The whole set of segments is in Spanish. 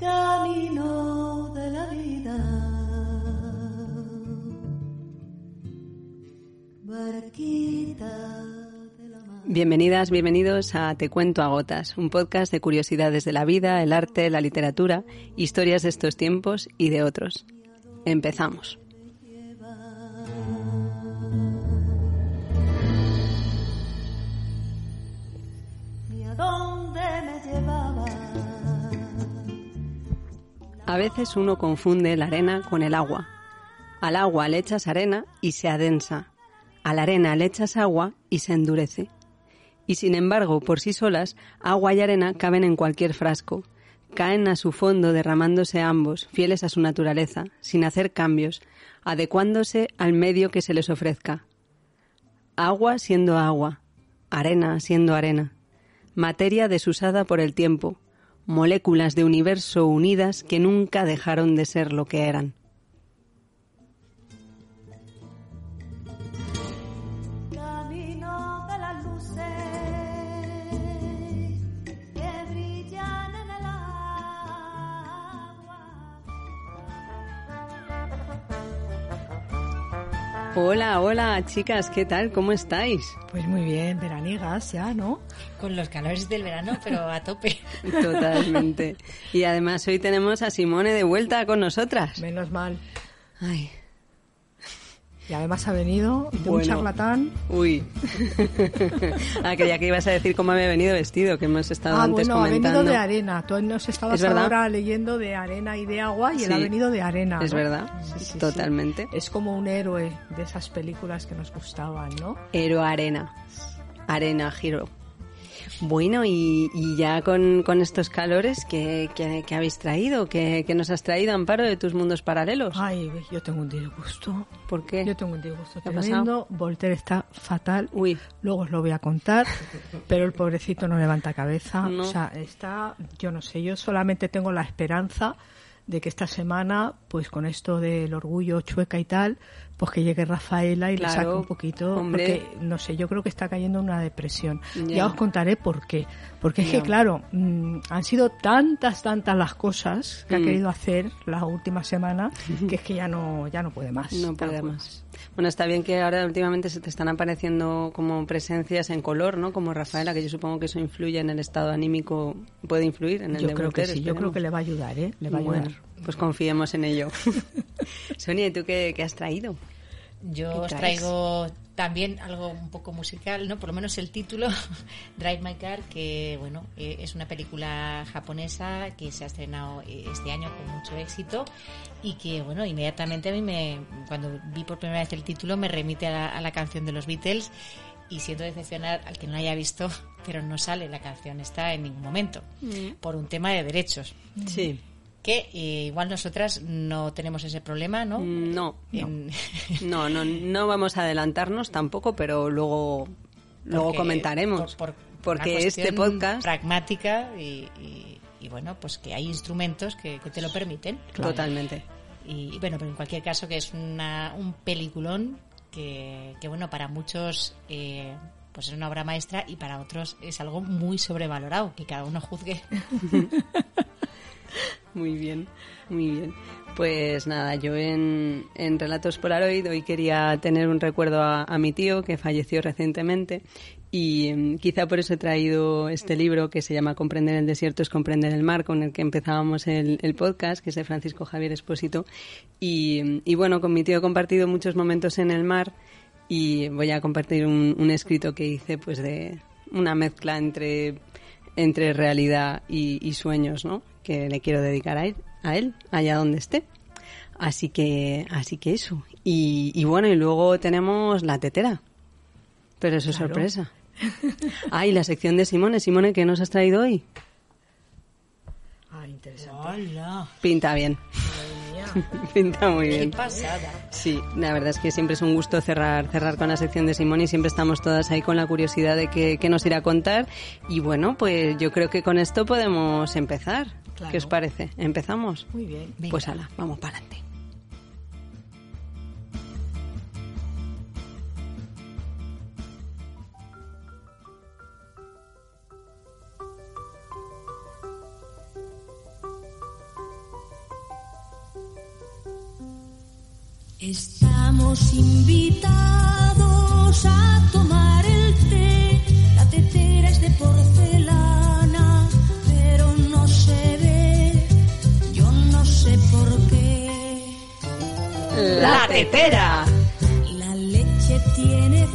Camino de la vida. Barquita de la mar. Bienvenidas, bienvenidos a Te Cuento a Gotas, un podcast de curiosidades de la vida, el arte, la literatura, historias de estos tiempos y de otros. Empezamos. A veces uno confunde la arena con el agua. Al agua le echas arena y se adensa. A la arena le echas agua y se endurece. Y sin embargo, por sí solas, agua y arena caben en cualquier frasco. Caen a su fondo derramándose ambos, fieles a su naturaleza, sin hacer cambios, adecuándose al medio que se les ofrezca. Agua siendo agua, arena siendo arena, materia desusada por el tiempo, moléculas de universo unidas que nunca dejaron de ser lo que eran. Hola, hola, chicas, ¿qué tal? ¿Cómo estáis? Pues muy bien, veraniegas ya, ¿no? Con los calores del verano, pero a tope. Totalmente. Y además hoy tenemos a Simone de vuelta con nosotras. Menos mal. Ay, Y además ha venido de un Bueno. charlatán. uy. ah, creía que ibas a decir cómo había venido vestido, que hemos estado Ah, antes bueno, ha comentando. venido de arena. Tú nos estabas ¿Es ahora leyendo de arena y de agua y él Sí. ha venido de arena. Es ¿no? verdad, Sí, sí, totalmente. Es como un héroe de esas películas que nos gustaban, ¿no? Hero Arena. Arena Hero. Bueno, y, y ya con, con estos calores, ¿qué, qué- qué habéis traído? ¿Qué, qué nos has traído, Amparo, de tus mundos paralelos? Ay, yo tengo un disgusto. ¿Por qué? Yo tengo un disgusto ¿Qué ha tremendo. Voltaire está fatal. Uy, Luego os lo voy a contar, pero el pobrecito no levanta cabeza. No. O sea, está, yo no sé, yo solamente tengo la esperanza de que esta semana, pues con esto del orgullo chueca y tal, pues que llegue Rafaela y le saque un poquito, hombre. porque no sé, yo creo que está cayendo en una depresión. Ya. Ya, os contaré por qué. Porque es que, claro, mm, han sido tantas, tantas las cosas que Mm. ha querido hacer la última semana que es que ya no, ya no puede más. no puede más. Bueno, está bien que ahora últimamente se te están apareciendo como presencias en color, ¿no? Como Rafaela, que yo supongo que eso influye en el estado anímico, puede influir en el Yo de creo que sí, yo creo que le va a ayudar, ¿eh? Le va a ayudar. pues confiemos en ello. Sonia, ¿y tú qué, qué has traído? Yo ¿Qué os traigo también algo un poco musical, ¿no? Por lo menos el título, Drive My Car, que bueno, eh, es una película japonesa que se ha estrenado eh, este año con mucho éxito y que bueno, inmediatamente a mí me, cuando vi por primera vez el título me remite a la, a la canción de los Beatles y siento decepcionar al que no la haya visto, pero no sale la canción, está en ningún momento, por un tema de derechos. Sí. Que eh, igual nosotras no tenemos ese problema, ¿no? No, En- no, no, no vamos a adelantarnos tampoco, pero luego, luego Porque- comentaremos. por- por porque una este podcast, pragmática y, y- y bueno pues que hay instrumentos que, que te lo permiten totalmente. y, y bueno pero en cualquier caso que es una, un peliculón que, que bueno para muchos eh, pues es una obra maestra y para otros es algo muy sobrevalorado que cada uno juzgue Muy bien, muy bien. Pues nada, yo en, en Relatos Polaroid hoy quería tener un recuerdo a, mi tío que falleció recientemente y mm, quizá por eso he traído este libro que se llama Comprender el desierto es comprender el mar, con el que empezábamos el, podcast, que es de Francisco Javier Espósito. Y, y bueno, con mi tío he compartido muchos momentos en el mar y voy a compartir un, un escrito que hice pues de una mezcla entre entre realidad y, y sueños, ¿no? Que le quiero dedicar a él, a él, allá donde esté. Así que, así que eso. Y, y bueno, y luego tenemos la tetera. Pero eso es Claro. sorpresa. Ah, y la sección de Simone. Simone, ¿qué nos has traído hoy? Ah, interesante. ¡Hola! Pinta bien. Pinta muy ¡Qué bien. pasada! Sí, la verdad es que siempre es un gusto cerrar, cerrar con la sección de Simón y siempre estamos todas ahí con la curiosidad de qué, qué nos irá a contar. Y bueno, pues yo creo que con esto podemos empezar. Claro. ¿Qué os parece? ¿Empezamos? Muy bien. Pues ala, vamos para adelante. Estamos invitados a tomar el té. La tetera es de porcelana, pero no se ve. Yo no sé por qué. ¡La tetera! La leche tiene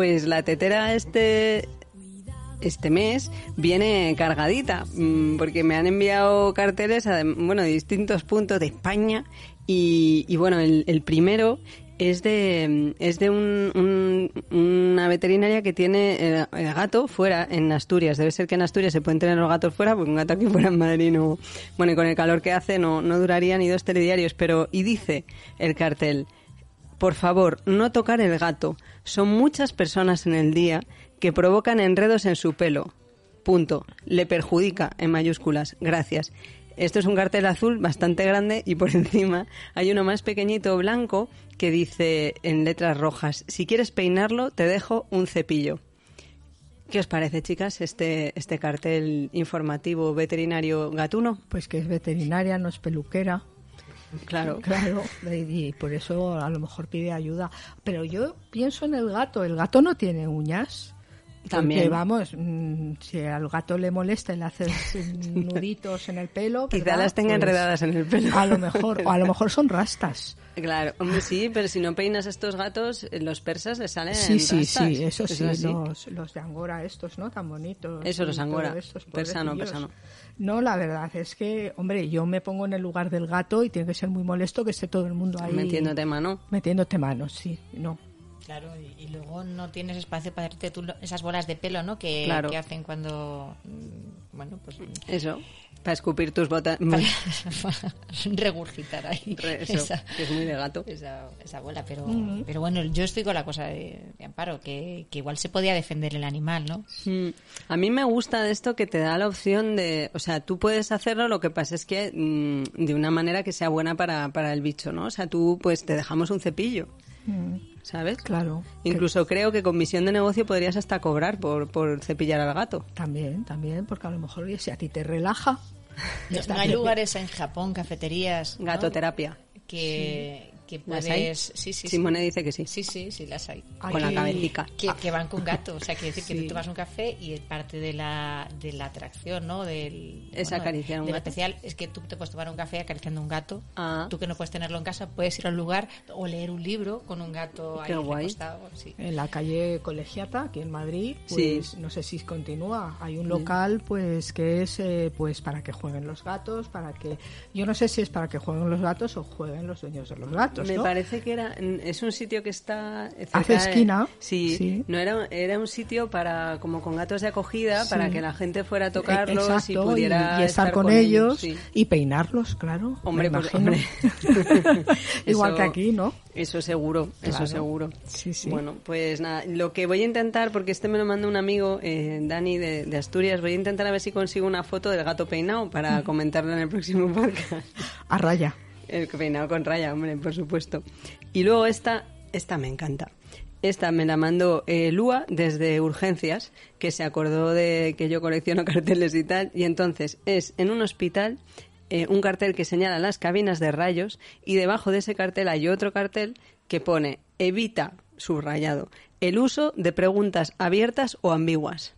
Pues la tetera este este mes viene cargadita mm, porque me han enviado carteles a, bueno, de distintos puntos de España y, bueno, el, primero es de, es de un- un- una veterinaria que tiene el gato fuera en Asturias. Debe ser que en Asturias se pueden tener los gatos fuera, porque un gato aquí fuera en Madrid no... Bueno, y con el calor que hace no, no duraría ni dos telediarios, pero... Y dice el cartel, por favor, no tocar el gato. Son muchas personas en el día que provocan enredos en su pelo. Punto. Le perjudica, en mayúsculas. Gracias. Esto es un cartel azul bastante grande y por encima hay uno más pequeñito blanco que dice en letras rojas, si quieres peinarlo te dejo un cepillo. ¿Qué os parece, chicas, este, este cartel informativo veterinario gatuno? Pues que es veterinaria, no es peluquera. Claro. Claro, y por eso a lo mejor pide ayuda. Pero yo pienso en el gato. El gato no tiene uñas. También. Porque vamos, mm, si al gato le molesta y le haces mm, nuditos en el pelo. Quizá las tenga Pues, enredadas en el pelo. A lo mejor, o a lo mejor son rastas. Claro, hombre, sí, pero si no peinas a estos gatos, eh, los persas les salen Sí, sí, rastas. sí, eso sí, así. los, los de Angora estos, ¿no? Tan bonitos. Eso, los Angora. estos, Persa no, pobrecillos. persa no. No, la verdad es que, hombre, yo me pongo en el lugar del gato y tiene que ser muy molesto que esté todo el mundo ahí. Metiéndote mano. Metiéndote manos, sí, no. Claro, y, y luego no tienes espacio para hacerte tú esas bolas de pelo, ¿no? Que, Claro. que hacen cuando. mm, Bueno, pues. Eso, para escupir tus botas. para regurgitar ahí. Re- Eso, esa, que es muy de gato. esa, esa bola, pero, pero bueno, yo estoy con la cosa de, de Amparo, que, que igual se podía defender el animal, ¿no? Mm, A mí me gusta de esto que te da la opción de, o sea, tú puedes hacerlo, lo que pasa es que mm, de una manera que sea buena para, para el bicho, ¿no? O sea, tú pues te dejamos un cepillo, ¿sabes? Claro. Incluso creo que con visión de negocio podrías hasta cobrar por, por cepillar al gato. También, también, porque a lo mejor oye, si a ti te relaja. No, está no hay lugares en Japón, cafeterías. ¿no? Gatoterapia. Que, ¿Las puedes. hay? Sí, sí, Simone dice que sí. sí. Sí, sí, las hay. Con la cabecita. Que, que van con gato, o sea, quiere decir que Sí. tú tomas un café y parte de la, de la atracción, ¿no? Del, Es acariciar a un del gato. especial es que tú te puedes tomar un café acariciando un gato. Ah. Tú que no puedes tenerlo en casa, puedes ir a un lugar o leer un libro con un gato Qué ahí guay. Sí. En la calle Colegiata, aquí en Madrid, Sí. pues no sé si continúa. Hay un local, pues que es, eh, pues para que jueguen los gatos, para que, yo no sé si es para que jueguen los gatos o jueguen los dueños de los gatos, Me ¿no? parece que era es un sitio que está cerca Hace de- esquina, sí, sí. no era era un sitio para como con gatos de acogida Sí. para que la gente fuera a tocarlos Exacto, y pudiera y estar, con, ellos, sí. y peinarlos, claro. Hombre, pues, hombre. Igual Eso- que aquí, ¿no? Eso seguro, eso Claro. seguro. Sí, sí. Bueno, pues nada, lo que voy a intentar, porque este me lo mandó un amigo, eh, Dani de, de Asturias, voy a intentar a ver si consigo una foto del gato peinado para comentarlo en el próximo podcast. A raya. El peinado con raya, hombre, por supuesto. Y luego esta, esta me encanta. Esta me la mandó eh, Lua desde Urgencias, que se acordó de que yo colecciono carteles y tal. Y entonces es en un hospital eh, un cartel que señala las cabinas de rayos y debajo de ese cartel hay otro cartel que pone evita, subrayado, el uso de preguntas abiertas o ambiguas.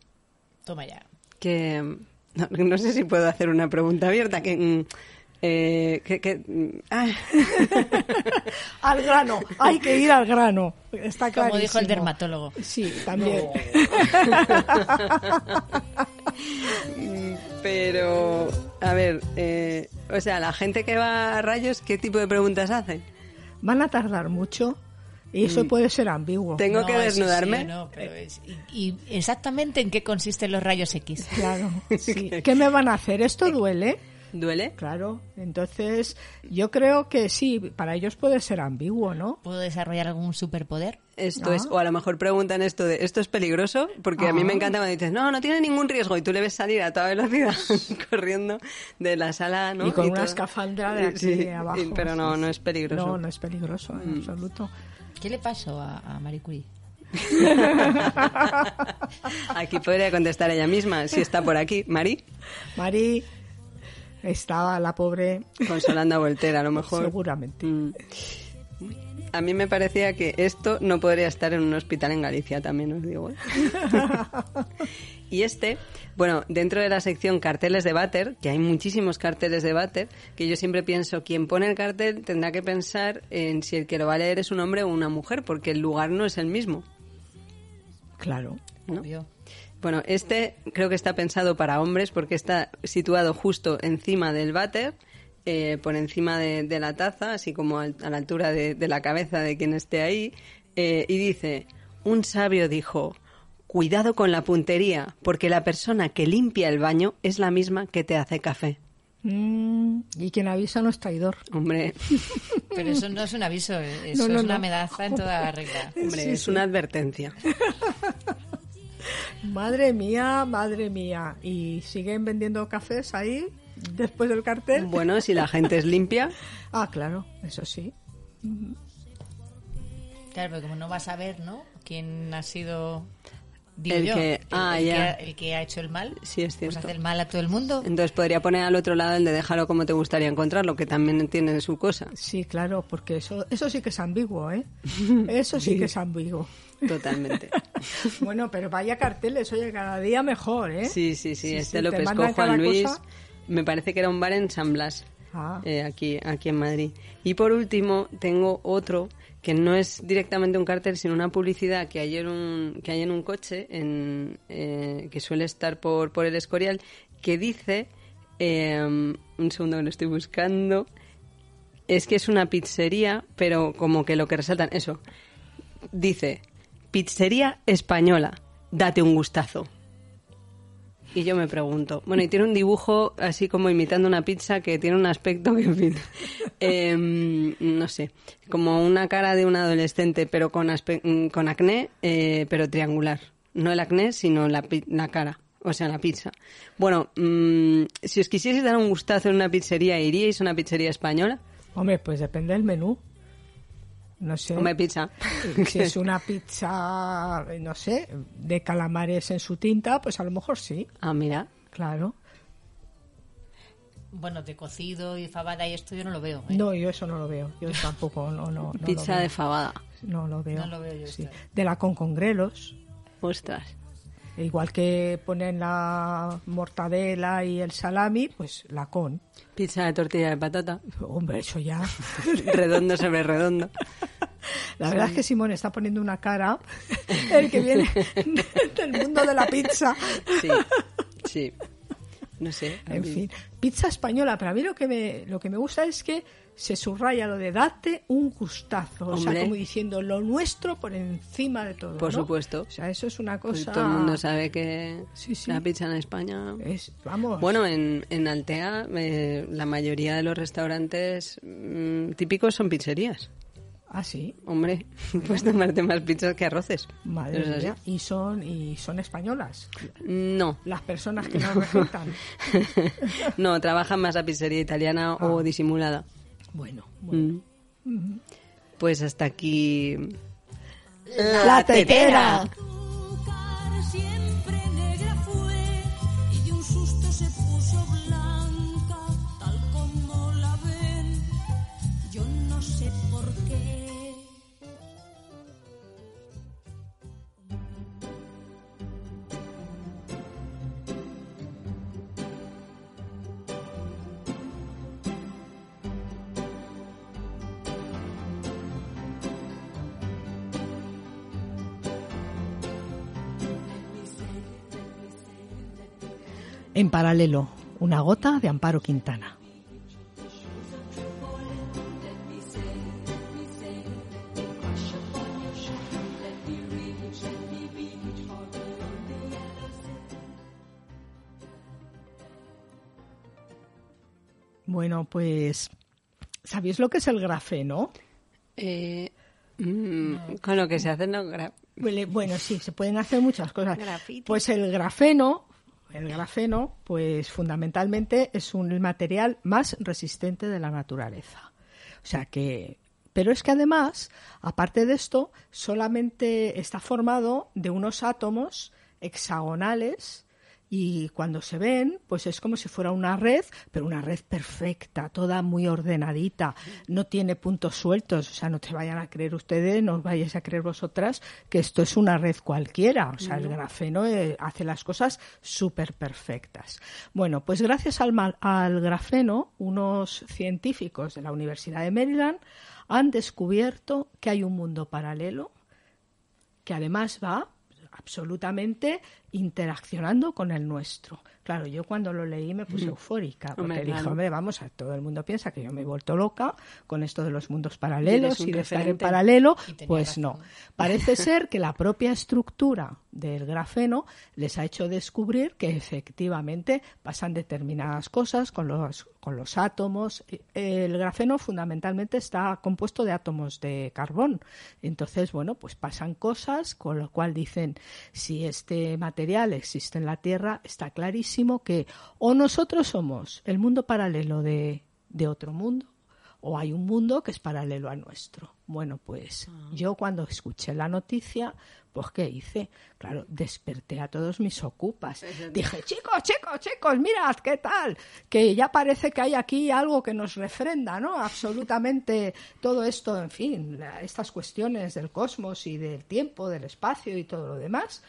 Toma ya. Que no, no sé si puedo hacer una pregunta abierta. Que, mm, eh, que, que, mm, ah. Al grano, hay que ir al grano. Está Como clarísimo. dijo el dermatólogo. Sí, también. Pero A ver, eh, o sea, la gente que va a rayos, ¿qué tipo de preguntas hace? Van a tardar mucho y eso puede ser ambiguo. Tengo No, que sí, desnudarme. no, pero es- y, y exactamente en qué consisten los rayos X? Claro, sí. ¿Qué me van a hacer? ¿Esto duele? ¿Duele? Claro, entonces yo creo que sí, para ellos puede ser ambiguo, ¿no? ¿Puedo desarrollar algún superpoder? Esto Ah. es, o a lo mejor preguntan esto de, ¿esto es peligroso? Porque a mí me Ah. encanta cuando dices, no, no tiene ningún riesgo y tú le ves salir a toda velocidad corriendo de la sala, ¿no? Y con una todo. escafandra de aquí Sí, de abajo. y- pero no, Sí, no es peligroso. Mm. No, no es peligroso en absoluto. ¿Qué le pasó a, a Marie Curie? Aquí podría contestar ella misma, si está por aquí. Mari, Mari estaba la pobre, consolando a Voltaire, a lo mejor. seguramente. Mm. A mí me parecía que esto no podría estar en un hospital en Galicia, también os digo. ¿eh? y este, bueno, dentro de la sección carteles de váter, que hay muchísimos carteles de váter, que yo siempre pienso, quien pone el cartel tendrá que pensar en si el que lo va a leer es un hombre o una mujer, porque el lugar no es el mismo. Claro. ¿no? Obvio. Bueno, este creo que está pensado para hombres porque está situado justo encima del váter, eh, por encima de, de la taza, así como al- a la altura de, de la cabeza de quien esté ahí, eh, y dice, un sabio dijo, cuidado con la puntería, porque la persona que limpia el baño es la misma que te hace café. Mm, y quien avisa no es traidor. Hombre, Pero eso no es un aviso, eso No, no, es una no. amenaza en toda regla. hombre Sí, es sí. una advertencia. Madre mía, madre mía. ¿Y siguen vendiendo cafés ahí después del cartel? Bueno, si la gente es limpia, Ah, claro, eso sí. Claro, pero como no vas a ver, ¿no? ¿Quién ha sido, digo El yo, que- el, ah, el que ya. ha, el que ha hecho el mal? sí es Pues cierto. hace el mal a todo el mundo. Entonces podría poner al otro lado el de déjalo como te gustaría encontrarlo, que también tiene su cosa. Sí, claro, porque eso, eso sí que es ambiguo, ¿eh? Eso sí que es ambiguo. Totalmente. Bueno, pero vaya carteles, oye, cada día mejor, ¿eh? Sí, sí, sí. Sí, este sí, lo pescó Juan Luis. cosa. Me parece que era un bar en San Blas, Ah. eh, aquí, aquí en Madrid. Y por último, tengo otro que no es directamente un cartel, sino una publicidad que hay en un, que hay en un coche en, eh, que suele estar por, por el Escorial, que dice, eh, un segundo que lo estoy buscando, es que es una pizzería, pero como que lo que resaltan, eso, dice, pizzería española, date un gustazo. Y yo me pregunto, bueno, y tiene un dibujo así como imitando una pizza que tiene un aspecto que, en fin, em, no sé, como una cara de un adolescente, pero con, con acné, eh, pero triangular. No el acné, sino la, la cara, o sea, la pizza. Bueno, mm, si os quisierais dar un gustazo en una pizzería, ¿iríais a una pizzería española? Hombre, pues depende del menú. No sé. Come pizza. Si es una pizza, no sé, de calamares en su tinta, pues a lo mejor sí, Ah, mira. claro. Bueno, de cocido y fabada y esto yo no lo veo. ¿eh? No, yo eso no lo veo. Yo tampoco, no, no. no pizza lo de veo. fabada. No lo veo. No lo veo yo sí. esto. De la con con grelos. Ostras. Igual que ponen la mortadela y el salami, pues la con. Pizza de tortilla de patata. Hombre, eso ya. redondo sobre redondo. La verdad es que Simón está poniendo una cara, el que viene del mundo de la pizza. Sí, sí. No sé. En fin, pizza española, pero a mí lo que me, lo que me gusta es que se subraya lo de date un gustazo. O sea, como diciendo lo nuestro por encima de todo. Por ¿no? supuesto. O sea, eso es una Pues cosa. todo el mundo sabe que Sí, sí. la pizza en España. Es, vamos. Bueno, en, en Altea eh, la mayoría de los restaurantes mm, típicos son pizzerías. Ah, sí. Hombre, puedes tomarte más pizzas que arroces. Madre mía. Y son, y son españolas. No. Las personas que nos regentan. no, trabajan más la pizzería italiana Ah. o disimulada. Bueno, bueno. Mm. Pues hasta aquí. La tetera. En paralelo, Una gota de Amparo Quintana. Bueno, pues, ¿sabéis lo que es el grafeno? Eh, mm, con lo que se hace no Bueno, bueno, sí, se pueden hacer muchas cosas. Grafito. Pues el grafeno, el grafeno, pues fundamentalmente es un material más resistente de la naturaleza. O sea que, pero es que además, aparte de esto, solamente está formado de unos átomos hexagonales y cuando se ven, pues es como si fuera una red, pero una red perfecta, toda muy ordenadita, no tiene puntos sueltos, o sea, no te vayan a creer ustedes, no os vayáis a creer vosotras que esto es una red cualquiera, o sea, el grafeno eh, hace las cosas súper perfectas. Bueno, pues gracias al, al grafeno, unos científicos de la Universidad de Maryland han descubierto que hay un mundo paralelo que además va absolutamente interaccionando con el nuestro. Claro, yo cuando lo leí me puse eufórica, porque Hombre, dije, claro. hombre, vamos, a todo el mundo piensa que yo me he vuelto loca con esto de los mundos paralelos y de estar en paralelo, pues razón. no. Parece ser que la propia estructura del grafeno les ha hecho descubrir que efectivamente pasan determinadas cosas con los, con los átomos. El grafeno fundamentalmente está compuesto de átomos de carbón. Entonces, bueno, pues pasan cosas, con lo cual dicen, si este material existe en la Tierra, está clarísimo que o nosotros somos el mundo paralelo de, de otro mundo, o hay un mundo que es paralelo al nuestro. Bueno, pues yo cuando escuché la noticia, pues ¿qué hice? Claro, desperté a todos mis ocupas. Dije, chicos, chicos, chicos, mirad, ¿qué tal? Que ya parece que hay aquí algo que nos refrenda, ¿no? Absolutamente todo esto, en fin, la- estas cuestiones del cosmos y del tiempo, del espacio y todo lo demás.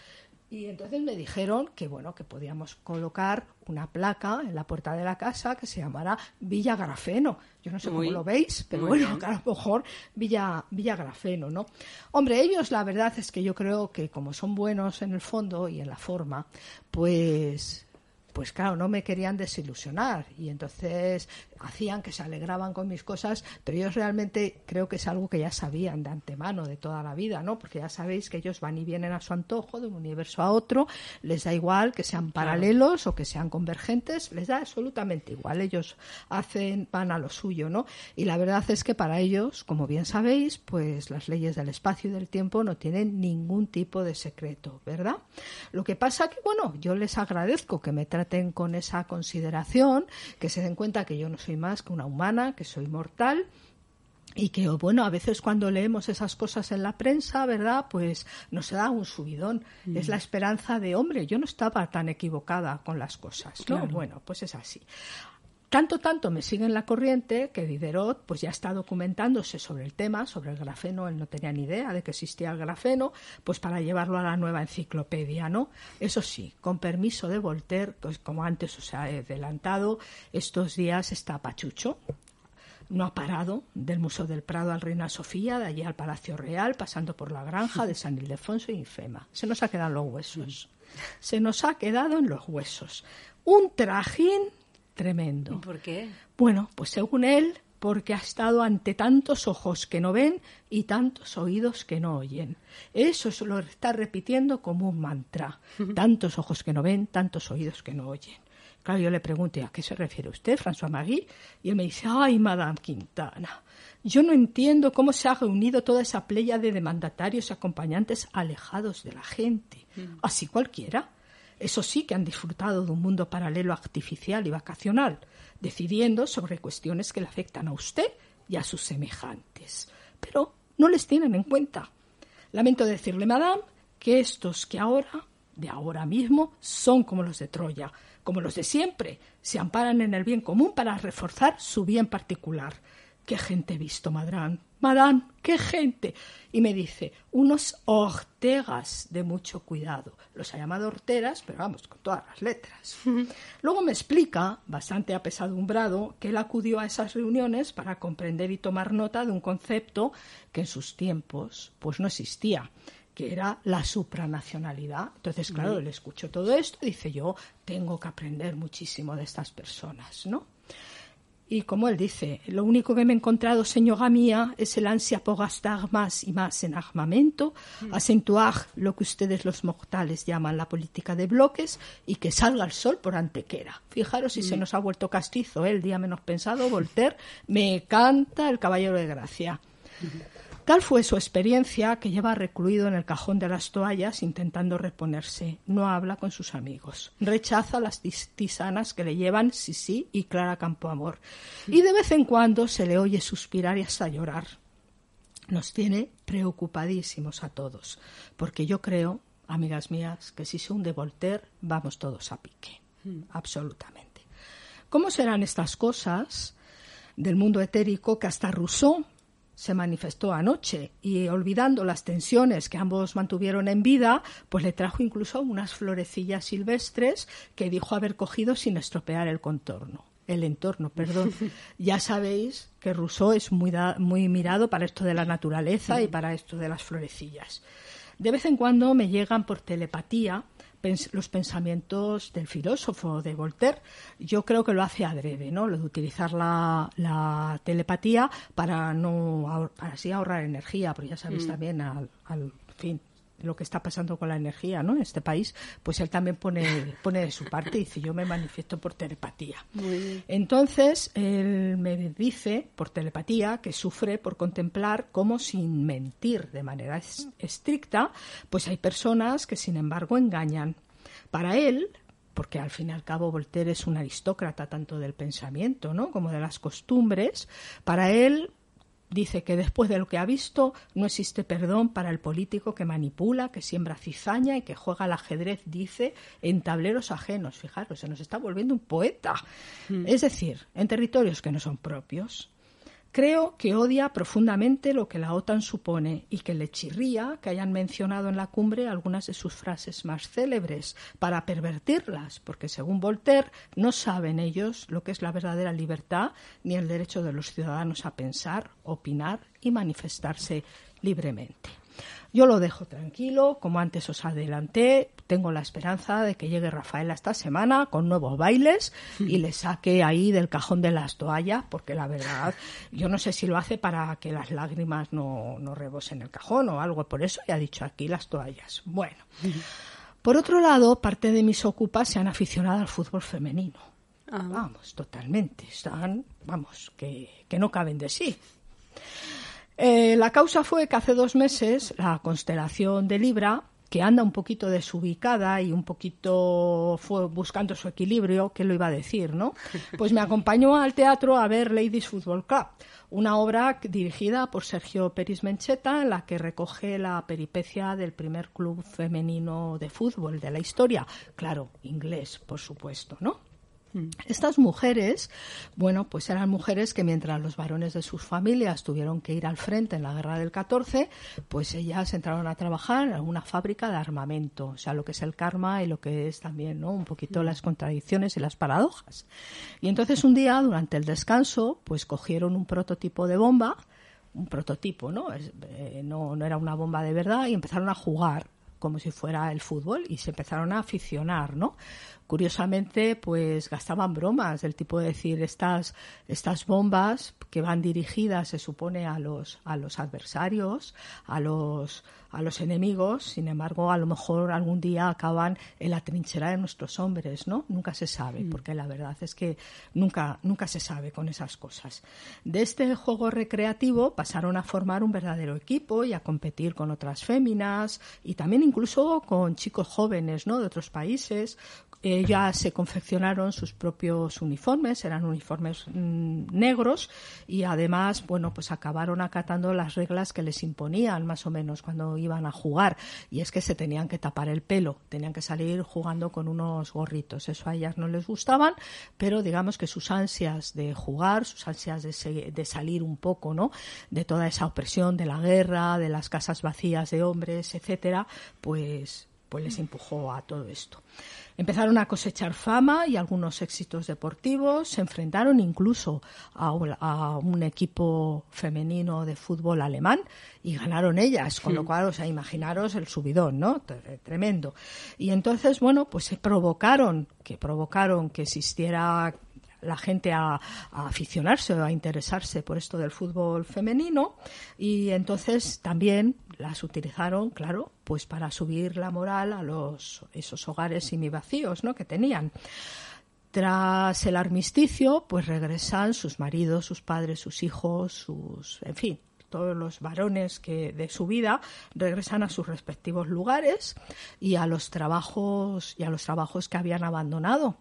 Y entonces me dijeron que bueno, que podíamos colocar una placa en la puerta de la casa que se llamara Villa Grafeno. Yo no sé Muy- cómo lo veis, pero bueno, bien. que a lo mejor Villa, Villa Grafeno, ¿no? Hombre, ellos la verdad es que yo creo que como son buenos en el fondo y en la forma, pues pues claro, no me querían desilusionar y entonces hacían que se alegraban con mis cosas, pero ellos realmente creo que es algo que ya sabían de antemano, de toda la vida, ¿no? Porque ya sabéis que ellos van y vienen a su antojo de un universo a otro, les da igual que sean paralelos o que sean convergentes, les da absolutamente igual, ellos hacen, van a lo suyo, ¿no? Y la verdad es que para ellos, como bien sabéis, pues las leyes del espacio y del tiempo no tienen ningún tipo de secreto, ¿verdad? Lo que pasa que, bueno, yo les agradezco que me traten con esa consideración, que se den cuenta que yo no soy más que una humana, que soy mortal y que, bueno, a veces cuando leemos esas cosas en la prensa, ¿verdad? Pues nos da un subidón. Es la esperanza de, hombre, yo no estaba tan equivocada con las cosas, ¿no? Bueno, pues es así. Tanto, tanto me sigue en la corriente que Diderot pues ya está documentándose sobre el tema, sobre el grafeno. Él no tenía ni idea de que existía el grafeno, pues para llevarlo a la nueva enciclopedia, ¿no? Eso sí, con permiso de Voltaire, pues como antes os he adelantado, estos días está Pachucho, no ha parado del Museo del Prado al Reina Sofía, de allí al Palacio Real, pasando por la granja de San Ildefonso y Infema. Se nos ha quedado en los huesos. Se nos ha quedado en los huesos. Un trajín tremendo. ¿Por qué? Bueno, pues según él, porque ha estado ante tantos ojos que no ven y tantos oídos que no oyen. Eso se lo está repitiendo como un mantra. Tantos ojos que no ven, tantos oídos que no oyen. Claro, yo le pregunté, ¿a qué se refiere usted, François Marie? Y él me dice, ay, Madame Quintana, yo no entiendo cómo se ha reunido toda esa pléyade de mandatarios y acompañantes alejados de la gente. Así cualquiera. Eso sí que han disfrutado de un mundo paralelo artificial y vacacional, decidiendo sobre cuestiones que le afectan a usted y a sus semejantes. Pero no les tienen en cuenta. Lamento decirle, madame, que estos que ahora, de ahora mismo, son como los de Troya, como los de siempre, se amparan en el bien común para reforzar su bien particular. ¿Qué gente he visto, madrán? Madame, qué gente. Y me dice, unos ortegas de mucho cuidado. Los ha llamado horteras, pero vamos, con todas las letras. Luego me explica, bastante apesadumbrado, que él acudió a esas reuniones para comprender y tomar nota de un concepto que en sus tiempos pues no existía que era la supranacionalidad. Entonces, claro, él escuchó todo esto y dice, yo tengo que aprender muchísimo de estas personas, ¿no? Y como él dice, lo único que me he encontrado, señora mía, es el ansia por gastar más y más en armamento, acentuar lo que ustedes los mortales llaman la política de bloques y que salga el sol por antequera. Fijaros si se nos ha vuelto castizo ¿eh? el día menos pensado, Voltaire, me canta el caballero de gracia. Tal fue su experiencia que lleva recluido en el cajón de las toallas intentando reponerse. No habla con sus amigos. Rechaza las tis- tisanas que le llevan Sisi y Clara Campoamor. Y de vez en cuando se le oye suspirar y hasta llorar. Nos tiene preocupadísimos a todos, porque yo creo, amigas mías, que si se hunde Voltaire, vamos todos a pique. Absolutamente. ¿Cómo serán estas cosas del mundo etérico que hasta Rousseau se manifestó anoche y olvidando las tensiones que ambos mantuvieron en vida, pues le trajo incluso unas florecillas silvestres que dijo haber cogido sin estropear el contorno. El entorno, perdón. ya sabéis que Rousseau es muy, da- muy mirado para esto de la naturaleza y para esto de las florecillas. De vez en cuando me llegan por telepatía pens- los pensamientos del filósofo de Voltaire. Yo creo que lo hace adrede, ¿no? Lo de utilizar la, la telepatía para no ahor- para así ahorrar energía, porque ya sabéis también al, al fin lo que está pasando con la energía ¿no? en este país, pues él también pone, pone de su parte y dice yo me manifiesto por telepatía. Entonces, él me dice por telepatía que sufre por contemplar cómo sin mentir de manera es- estricta, pues hay personas que sin embargo engañan. Para él, porque al fin y al cabo Voltaire es un aristócrata tanto del pensamiento ¿no? como de las costumbres, para él Dice que después de lo que ha visto no existe perdón para el político que manipula, que siembra cizaña y que juega al ajedrez, dice, en tableros ajenos. Fijaros, se nos está volviendo un poeta. Es decir, en territorios que no son propios. Creo que odia profundamente lo que la OTAN supone y que le chirría que hayan mencionado en la cumbre algunas de sus frases más célebres para pervertirlas, porque según Voltaire no saben ellos lo que es la verdadera libertad ni el derecho de los ciudadanos a pensar, opinar y manifestarse libremente. Yo lo dejo tranquilo, como antes os adelanté, tengo la esperanza de que llegue Rafaela esta semana con nuevos bailes y le saque ahí del cajón de las toallas, porque la verdad, yo no sé si lo hace para que las lágrimas no, no rebosen el cajón o algo, por eso ya ha dicho aquí las toallas. Bueno, por otro lado, parte de mis ocupas se han aficionado al fútbol femenino. Ah. Vamos, totalmente, están, vamos, que, que no caben de sí. Eh, la causa fue que hace dos meses la constelación de Libra, que anda un poquito desubicada y un poquito fue buscando su equilibrio, que lo iba a decir, ¿no? Pues me acompañó al teatro a ver Ladies Football Club, una obra dirigida por Sergio Peris Mencheta, en la que recoge la peripecia del primer club femenino de fútbol de la historia, claro, inglés, por supuesto, ¿no? Estas mujeres, bueno, pues eran mujeres que mientras los varones de sus familias tuvieron que ir al frente en la guerra del 14, pues ellas entraron a trabajar en una fábrica de armamento, o sea, lo que es el karma y lo que es también, ¿no? Un poquito las contradicciones y las paradojas. Y entonces un día, durante el descanso, pues cogieron un prototipo de bomba, un prototipo, ¿no? Eh, no, no era una bomba de verdad y empezaron a jugar como si fuera el fútbol y se empezaron a aficionar, ¿no? Curiosamente, pues gastaban bromas del tipo de decir estas estas bombas que van dirigidas, se supone, a los a los adversarios, a los a los enemigos, sin embargo, a lo mejor algún día acaban en la trinchera de nuestros hombres, ¿no? Nunca se sabe, porque la verdad es que nunca nunca se sabe con esas cosas. De este juego recreativo pasaron a formar un verdadero equipo y a competir con otras féminas y también incluso con chicos jóvenes, ¿no? De otros países. Ellas se confeccionaron sus propios uniformes, eran uniformes mm, negros y además, bueno, pues acabaron acatando las reglas que les imponían más o menos cuando iban a jugar y es que se tenían que tapar el pelo, tenían que salir jugando con unos gorritos. Eso a ellas no les gustaban, pero digamos que sus ansias de jugar, sus ansias de, se- de salir un poco, ¿no? De toda esa opresión de la guerra, de las casas vacías de hombres, etcétera, pues pues les empujó a todo esto. Empezaron a cosechar fama y algunos éxitos deportivos, se enfrentaron incluso a un, a un equipo femenino de fútbol alemán y ganaron ellas, con lo cual, o sea, imaginaros el subidón, ¿no? Tremendo. Y entonces, bueno, pues se provocaron, que provocaron que existiera la gente a, a aficionarse o a interesarse por esto del fútbol femenino y entonces también las utilizaron, claro, pues para subir la moral a los esos hogares semivacíos, ¿no? que tenían. Tras el armisticio, pues regresan sus maridos, sus padres, sus hijos, sus, en fin, todos los varones que de su vida regresan a sus respectivos lugares y a los trabajos y a los trabajos que habían abandonado.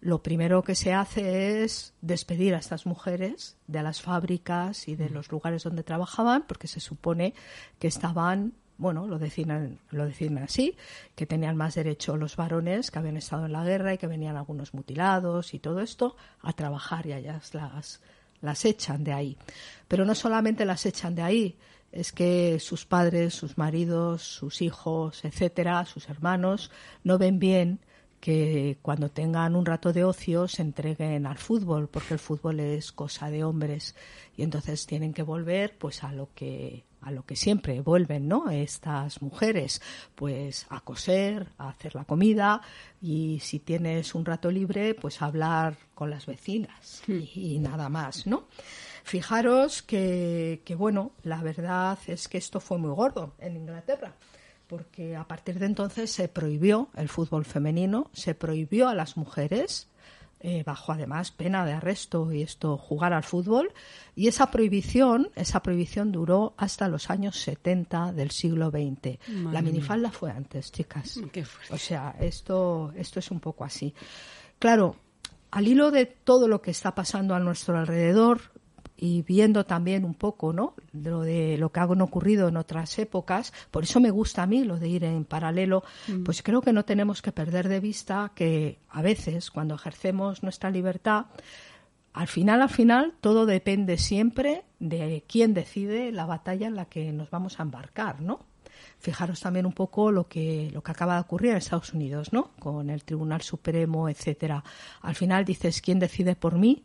Lo primero que se hace es despedir a estas mujeres de las fábricas y de los lugares donde trabajaban porque se supone que estaban bueno, lo decían, lo decían así, que tenían más derecho los varones que habían estado en la guerra y que venían algunos mutilados y todo esto a trabajar y allá las, las echan de ahí. Pero no solamente las echan de ahí, es que sus padres, sus maridos, sus hijos, etcétera, sus hermanos, no ven bien que cuando tengan un rato de ocio se entreguen al fútbol, porque el fútbol es cosa de hombres y entonces tienen que volver pues a lo que a lo que siempre vuelven, ¿no? Estas mujeres, pues a coser, a hacer la comida y si tienes un rato libre, pues a hablar con las vecinas y, y nada más, ¿no? Fijaros que, que, bueno, la verdad es que esto fue muy gordo en Inglaterra porque a partir de entonces se prohibió el fútbol femenino, se prohibió a las mujeres, eh, bajo además pena de arresto y esto, jugar al fútbol, y esa prohibición, esa prohibición duró hasta los años 70 del siglo XX. Madre La mía. minifalda fue antes, chicas. Qué fuerte. O sea, esto, esto es un poco así. Claro, al hilo de todo lo que está pasando a nuestro alrededor y viendo también un poco, ¿no? Lo de lo que han ocurrido en otras épocas, por eso me gusta a mí lo de ir en paralelo, pues creo que no tenemos que perder de vista que a veces cuando ejercemos nuestra libertad al final, al final, todo depende siempre de quién decide la batalla en la que nos vamos a embarcar, ¿no? Fijaros también un poco lo que, lo que acaba de ocurrir en Estados Unidos, ¿no? Con el Tribunal Supremo, etcétera. Al final dices, ¿quién decide por mí?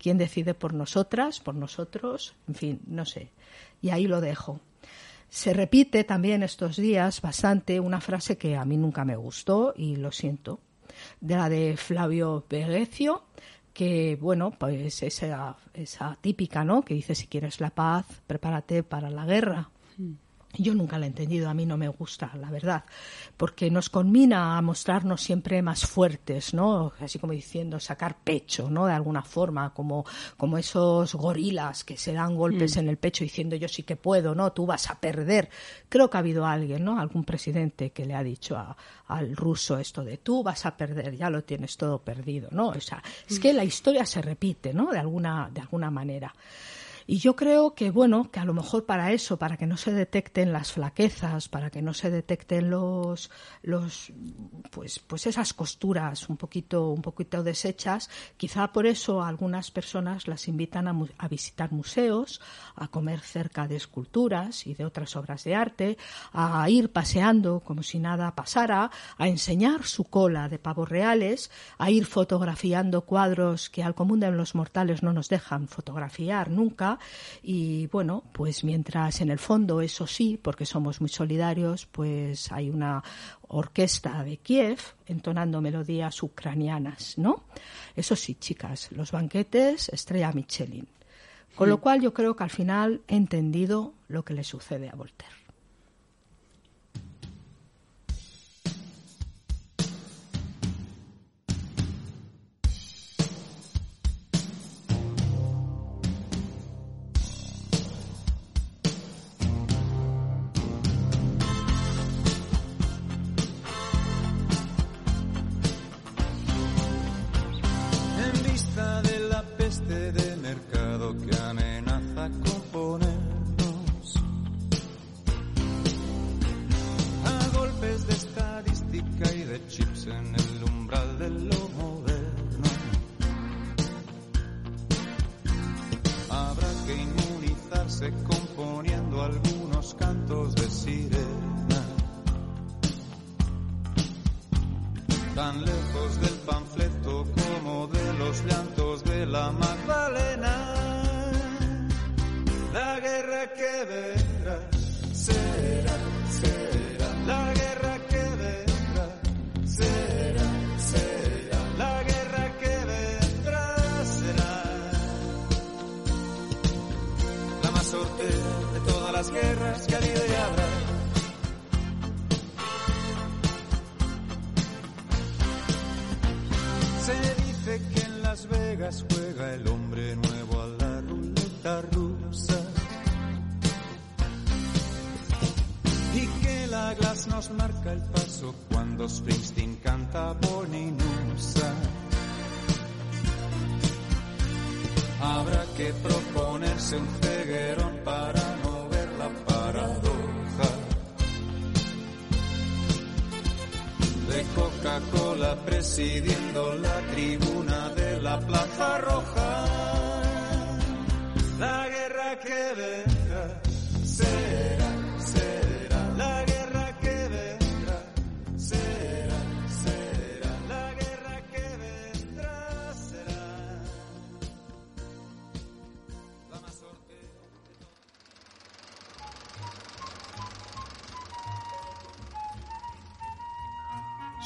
¿Quién decide por nosotras, por nosotros? En fin, no sé. Y ahí lo dejo. Se repite también estos días bastante una frase que a mí nunca me gustó y lo siento, de la de Flavio Vegecio, que bueno, pues esa, esa típica, ¿no? Que dice si quieres la paz, prepárate para la guerra. Yo nunca la he entendido, a mí no me gusta, la verdad, porque nos conmina a mostrarnos siempre más fuertes, ¿no? Así como diciendo sacar pecho, ¿no? De alguna forma, como, como esos gorilas que se dan golpes en el pecho diciendo yo sí que puedo, ¿no? Tú vas a perder. Creo que ha habido alguien, ¿no? Algún presidente que le ha dicho a- al ruso esto de tú vas a perder, ya lo tienes todo perdido, ¿no? O sea, es que la historia se repite, ¿no? De alguna, de alguna manera. Y yo creo que, bueno, que a lo mejor para eso, para que no se detecten las flaquezas, para que no se detecten los, los pues, pues esas costuras un poquito, un poquito deshechas, quizá por eso algunas personas las invitan a, a visitar museos, a comer cerca de esculturas y de otras obras de arte, a ir paseando como si nada pasara, a enseñar su cola de pavos reales, a ir fotografiando cuadros que al común de los mortales no nos dejan fotografiar nunca. Y bueno, pues mientras en el fondo, eso sí, porque somos muy solidarios, pues hay una orquesta de Kiev entonando melodías ucranianas, ¿no? Eso sí, chicas, los banquetes estrella Michelin. Con lo cual yo creo que al final he entendido lo que le sucede a Voltaire.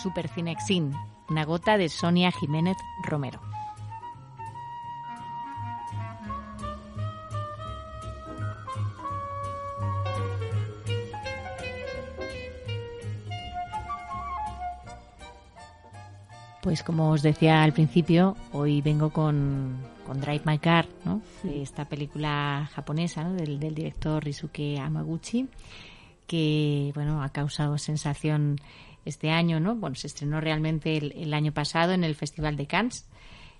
Supercinexin, una gota de Sonia Jiménez Romero. Pues como os decía al principio, hoy vengo con, con Drive My Car, ¿no? esta película japonesa ¿no? del, del director Risuke Amaguchi, que bueno ha causado sensación este año, ¿no? Bueno, se estrenó realmente el, año pasado en el Festival de Cannes,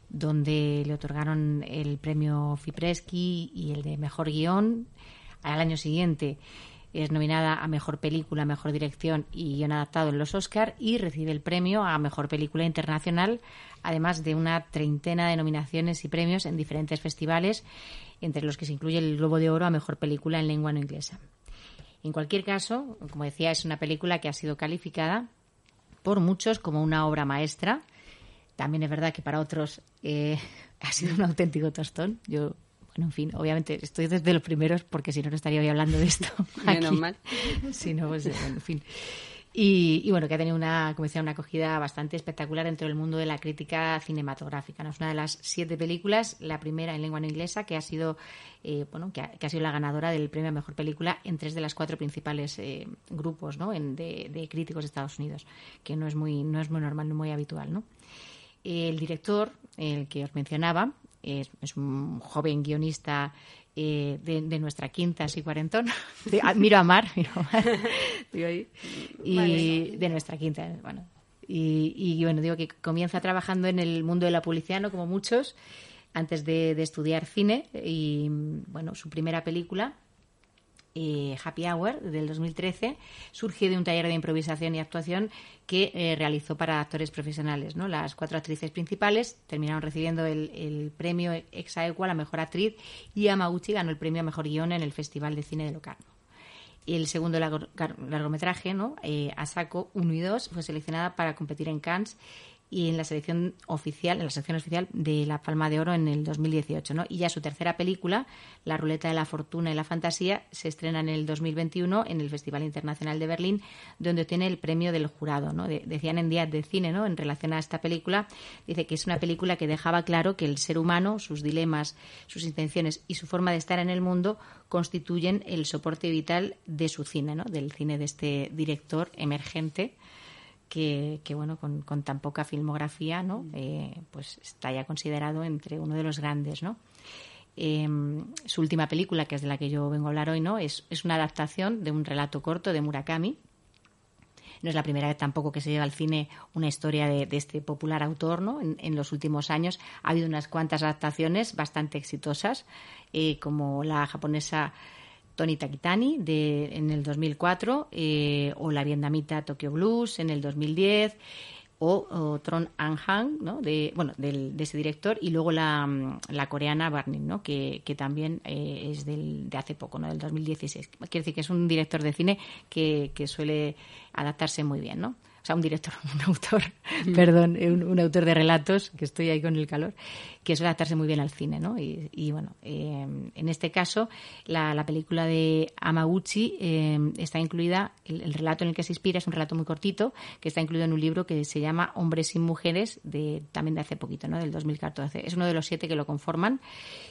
donde le otorgaron el premio Fipreschi y el de mejor guion. Al año siguiente es nominada a mejor película, mejor dirección y guion adaptado en los Oscar y recibe el premio a mejor película internacional, además de una treintena de nominaciones y premios en diferentes festivales, entre los que se incluye el Globo de Oro a mejor película en lengua no inglesa. En cualquier caso, como decía, es una película que ha sido calificada por muchos como una obra maestra. También es verdad que para otros eh, ha sido un auténtico tostón. Yo, bueno, en fin, obviamente estoy desde los primeros porque si no, no estaría hoy hablando de esto. Menos mal. Si no, pues, en fin. Y, bueno, que ha tenido una, como decía, una acogida bastante espectacular dentro del mundo de la crítica cinematográfica. ¿no? Es una de las siete películas, la primera en lengua no inglesa, que ha sido, eh, bueno, que ha, sido la ganadora del premio a mejor película en tres de las cuatro principales eh, grupos ¿no? de, críticos de Estados Unidos, que no es muy, no es muy normal, no muy habitual, ¿no? El director, el que os mencionaba, es un joven guionista eh, de, de nuestra quinta, así cuarentón. De- ah, miro a Mar, miro a Mar. Y de nuestra quinta, bueno. Y, y, bueno, digo que comienza trabajando en el mundo de la publicidad, ¿no? como muchos, antes de, de estudiar cine. Y bueno, su primera película eh, Happy Hour del 2013 surgió de un taller de improvisación y actuación que eh, realizó para actores profesionales. ¿no? Las cuatro actrices principales terminaron recibiendo el, el premio ex aequo a la mejor actriz y Amaguchi ganó el premio a mejor guion en el Festival de Cine de Locarno. El segundo largometraje, ¿no? eh, Asako 1 y 2, fue seleccionada para competir en Cannes y en la selección oficial, en la sección oficial de la Palma de Oro en el 2018, ¿no? Y ya su tercera película, La ruleta de la fortuna y la fantasía, se estrena en el 2021 en el Festival Internacional de Berlín, donde obtiene el premio del jurado, ¿no? De- decían en Días de Cine, ¿no? En relación a esta película, dice que es una película que dejaba claro que el ser humano, sus dilemas, sus intenciones y su forma de estar en el mundo constituyen el soporte vital de su cine, ¿no? Del cine de este director emergente que, que, bueno, con, con tan poca filmografía, ¿no? Eh, pues está ya considerado entre uno de los grandes, ¿no? Eh, su última película, que es de la que yo vengo a hablar hoy, ¿no? Es, es una adaptación de un relato corto de Murakami. No es la primera vez tampoco que se lleva al cine una historia de, de este popular autor, ¿no? En, en los últimos años ha habido unas cuantas adaptaciones bastante exitosas, eh, como la japonesa Tony Takitani de, en el 2004 eh, o La Vietnamita Tokyo Blues en el 2010 o, o Tron An Hang, ¿no? de, bueno, del, de ese director y luego la, mm, la coreana Barning, ¿no? que, que también eh, es del, de hace poco, ¿no? del 2016. Quiere decir que es un director de cine que, que suele adaptarse muy bien. ¿no? O sea, un director, un autor, perdón, un, un autor de relatos, que estoy ahí con el calor, que suele adaptarse muy bien al cine, ¿no? Y, y bueno, eh, en este caso, la, la película de Amaguchi eh, está incluida, el, el relato en el que se inspira es un relato muy cortito, que está incluido en un libro que se llama Hombres sin Mujeres, de, también de hace poquito, ¿no? Del 2014. Es uno de los siete que lo conforman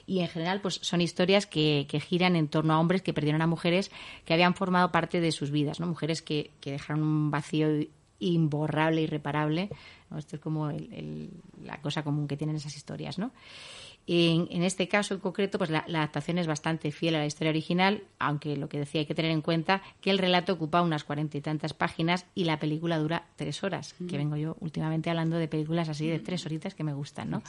y en general, pues son historias que, que giran en torno a hombres que perdieron a mujeres que habían formado parte de sus vidas, ¿no? Mujeres que, que dejaron un vacío imborrable, irreparable. Esto es como el- el- la cosa común que tienen esas historias, ¿no? En, en este caso en concreto, pues la, la adaptación es bastante fiel a la historia original, aunque lo que decía hay que tener en cuenta que el relato ocupa unas cuarenta y tantas páginas y la película dura tres horas, que vengo yo últimamente hablando de películas así de tres horitas que me gustan, ¿no?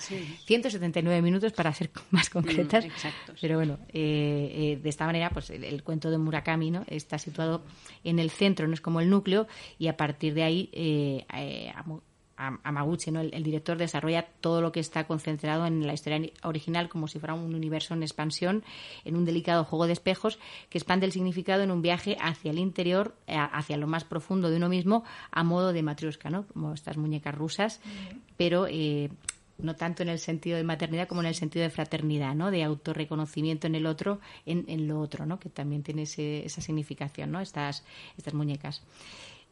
179 minutos para ser más concretas. Mm. Pero bueno, eh, eh, de esta manera, pues el, el cuento de Murakami ¿no? está situado en el centro, no es como el núcleo, y a partir de ahí eh, eh, Am- Amaguchi, ¿no? el, el director, desarrolla todo lo que está concentrado en la historia original como si fuera un universo en expansión, en un delicado juego de espejos que expande el significado en un viaje hacia el interior, eh, hacia lo más profundo de uno mismo, a modo de matriosca, ¿no? como estas muñecas rusas, pero eh, no tanto en el sentido de maternidad como en el sentido de fraternidad, ¿no? De autorreconocimiento en el otro, en, en lo otro, ¿no? Que también tiene ese- esa significación, ¿no? Estas, estas muñecas.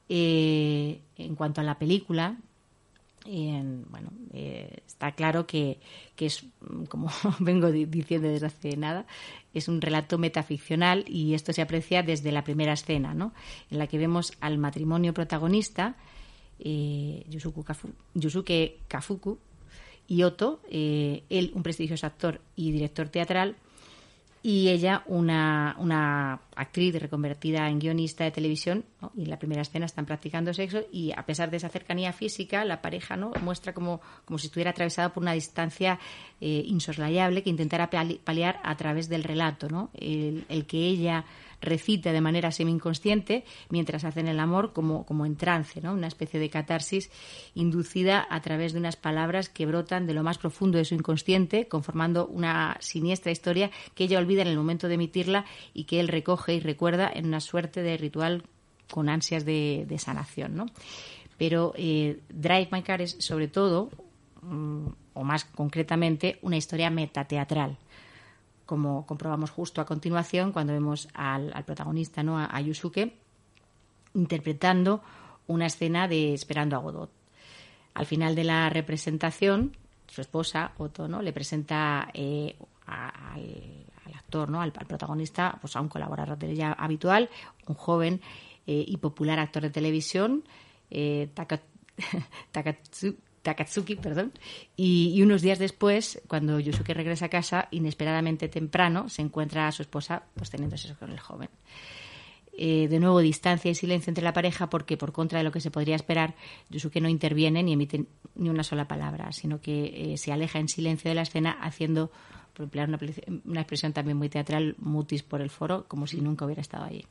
Eh, en cuanto a la película, en- bueno, eh, está claro que, que es, mm, como vengo di- diciendo desde hace nada, es un relato metaficcional y esto se aprecia desde la primera escena, ¿no? En la que vemos al matrimonio protagonista, eh, Yusuke, Kafu- Yusuke Kafuku, y Otto, eh, él un prestigioso actor y director teatral, y ella una, una actriz reconvertida en guionista de televisión y en la primera escena están practicando sexo y a pesar de esa cercanía física la pareja no muestra como, como si estuviera atravesada por una distancia eh, insoslayable que intentará pali- paliar a través del relato ¿no? el que ella recita de manera semi-inconsciente mientras hacen el amor como, como en trance, ¿no? una especie de catarsis inducida a través de unas palabras que brotan de lo más profundo de su inconsciente, conformando una siniestra historia que ella olvida en el momento de emitirla y que él recoge y recuerda en una suerte de ritual con ansias de, de sanación. ¿no? Pero eh, Drive My Car es sobre todo, mm, o más concretamente, una historia metateatral como comprobamos justo a continuación cuando vemos al, protagonista, ¿no? a, Yusuke, interpretando una escena de Esperando a Godot. Al final de la representación, su esposa, Otto, ¿no? le presenta eh, al, actor, ¿no? al, protagonista, pues a un colaborador de ella habitual, un joven eh, y popular actor de televisión, eh, Taka- Takatsu- Takatsuki, perdón, y, unos días después, cuando Yusuke regresa a casa, inesperadamente temprano, se encuentra a su esposa pues teniendo sexo con el joven. Eh, de nuevo, distancia y silencio entre la pareja porque, por contra de lo que se podría esperar, Yusuke no interviene ni emite ni una sola palabra, sino que eh, se aleja en silencio de la escena haciendo, por emplear una, una expresión también muy teatral, mutis por el foro, como si nunca hubiera estado allí.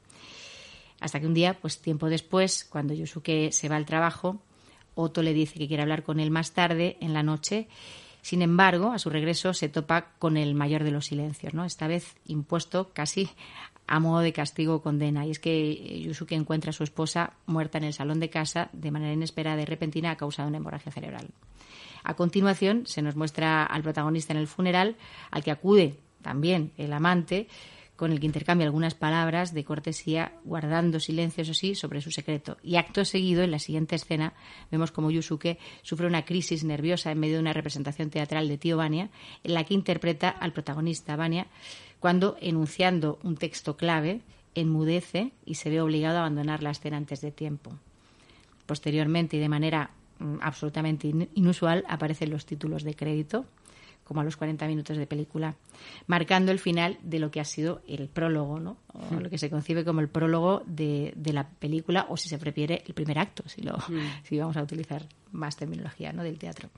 Hasta que un día, pues tiempo después, cuando Yusuke se va al trabajo, Otto le dice que quiere hablar con él más tarde, en la noche. Sin embargo, a su regreso se topa con el mayor de los silencios, ¿no? Esta vez impuesto casi a modo de castigo o condena. Y es que Yusuke encuentra a su esposa muerta en el salón de casa de manera inesperada y repentina a causa de una hemorragia cerebral. A continuación, se nos muestra al protagonista en el funeral, al que acude también el amante, con el que intercambia algunas palabras de cortesía, guardando silencio, eso sí, sobre su secreto. Y acto seguido, en la siguiente escena, vemos como Yusuke sufre una crisis nerviosa en medio de una representación teatral de Tío Vania, en la que interpreta al protagonista Vania, cuando, enunciando un texto clave, enmudece y se ve obligado a abandonar la escena antes de tiempo. Posteriormente y de manera mm, absolutamente in- inusual aparecen los títulos de crédito, como a los 40 minutos de película, marcando el final de lo que ha sido el prólogo, ¿no? O lo que se concibe como el prólogo de, de la película, o si se prefiere, el primer acto, si, lo, si vamos a utilizar más terminología ¿no? del teatro.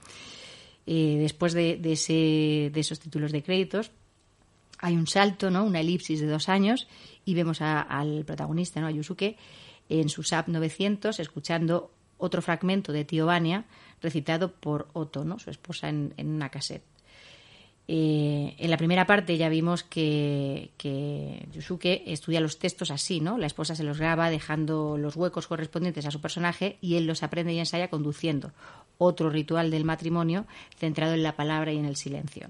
Eh, después de, de ese- de esos títulos de créditos, hay un salto, ¿no? Una elipsis de dos años y vemos a- al protagonista, ¿no? A Yusuke en su SAP 900 escuchando otro fragmento de Tío Vania recitado por Otto, ¿no? Su esposa en, en una cassette. Eh, en la primera parte ya vimos que, que Yusuke estudia los textos así, ¿no? La esposa se los graba dejando los huecos correspondientes a su personaje y él los aprende y ensaya conduciendo. Otro ritual del matrimonio centrado en la palabra y en el silencio.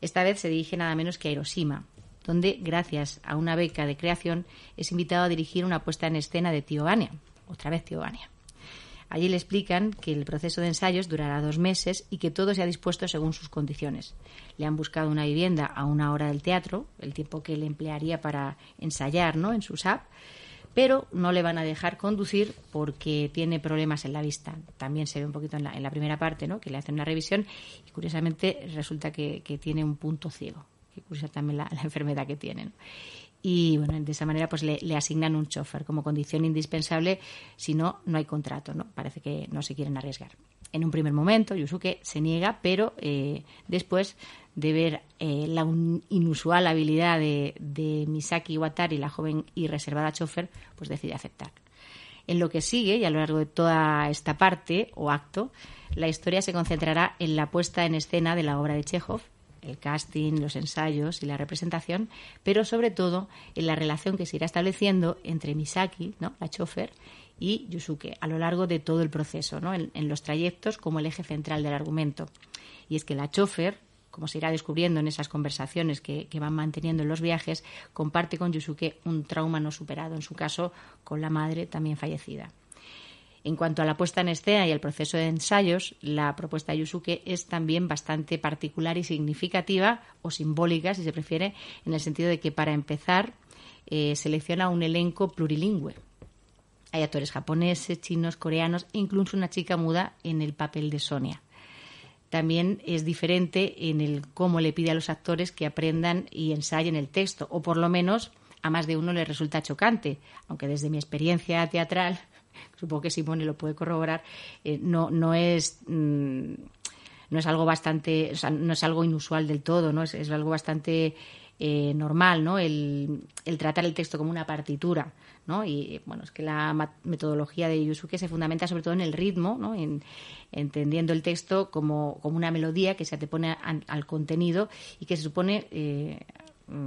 Esta vez se dirige nada menos que a Hiroshima, donde, gracias a una beca de creación, es invitado a dirigir una puesta en escena de Tío Vania. Otra vez Tío Vania. Allí le explican que el proceso de ensayos durará dos meses y que todo se ha dispuesto según sus condiciones. Le han buscado una vivienda a una hora del teatro, el tiempo que le emplearía para ensayar ¿no? en su SAP, pero no le van a dejar conducir porque tiene problemas en la vista. También se ve un poquito en la, en la primera parte, ¿no? que le hacen una revisión y curiosamente resulta que, que tiene un punto ciego. Que curiosa también la, la enfermedad que tiene. ¿no? Y bueno, de esa manera pues le, asignan un chofer como condición indispensable, si no, no hay contrato, ¿no? Parece que no se quieren arriesgar. En un primer momento, Yusuke se niega, pero eh, después de ver eh, la inusual habilidad de, de Misaki Watari, la joven y reservada chofer, pues decide aceptar. En lo que sigue, y a lo largo de toda esta parte o acto, la historia se concentrará en la puesta en escena de la obra de Chekhov, el casting, los ensayos y la representación, pero sobre todo en la relación que se irá estableciendo entre Misaki, ¿no? la chofer, y Yusuke a lo largo de todo el proceso, ¿no? en, los trayectos como el eje central del argumento. Y es que la chofer, como se irá descubriendo en esas conversaciones que, van manteniendo en los viajes, comparte con Yusuke un trauma no superado, en su caso con la madre también fallecida. En cuanto a la puesta en escena y el proceso de ensayos, la propuesta de Yusuke es también bastante particular y significativa, o simbólica, si se prefiere, en el sentido de que para empezar eh, selecciona un elenco plurilingüe. Hay actores japoneses, chinos, coreanos e incluso una chica muda en el papel de Sonia. También es diferente en el cómo le pide a los actores que aprendan y ensayen el texto, o por lo menos a más de uno le resulta chocante, aunque desde mi experiencia teatral supongo que Simone lo puede corroborar, eh, no, no es. Mmm, no es algo bastante, o sea, no es algo inusual del todo, ¿no? Es, algo bastante eh, normal, ¿no? El, el, tratar el texto como una partitura, ¿no? Y bueno, es que la metodología de Yusuke se fundamenta sobre todo en el ritmo, ¿no? En, entendiendo el texto como, como, una melodía que se antepone al, al contenido y que se supone eh,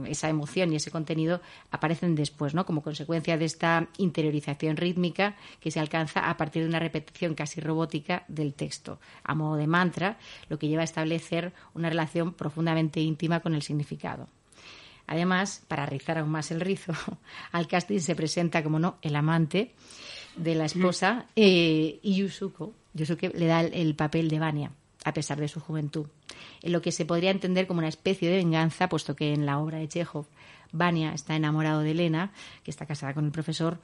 esa emoción y ese contenido aparecen después, ¿no? Como consecuencia de esta interiorización rítmica que se alcanza a partir de una repetición casi robótica del texto, a modo de mantra, lo que lleva a establecer una relación profundamente íntima con el significado. Además, para rizar aún más el rizo, al casting se presenta, como no, el amante de la esposa eh, y Yusuko. Yusuke le da el, el papel de Vania a pesar de su juventud, en lo que se podría entender como una especie de venganza, puesto que en la obra de Chekhov, Vania está enamorado de Elena, que está casada con el profesor,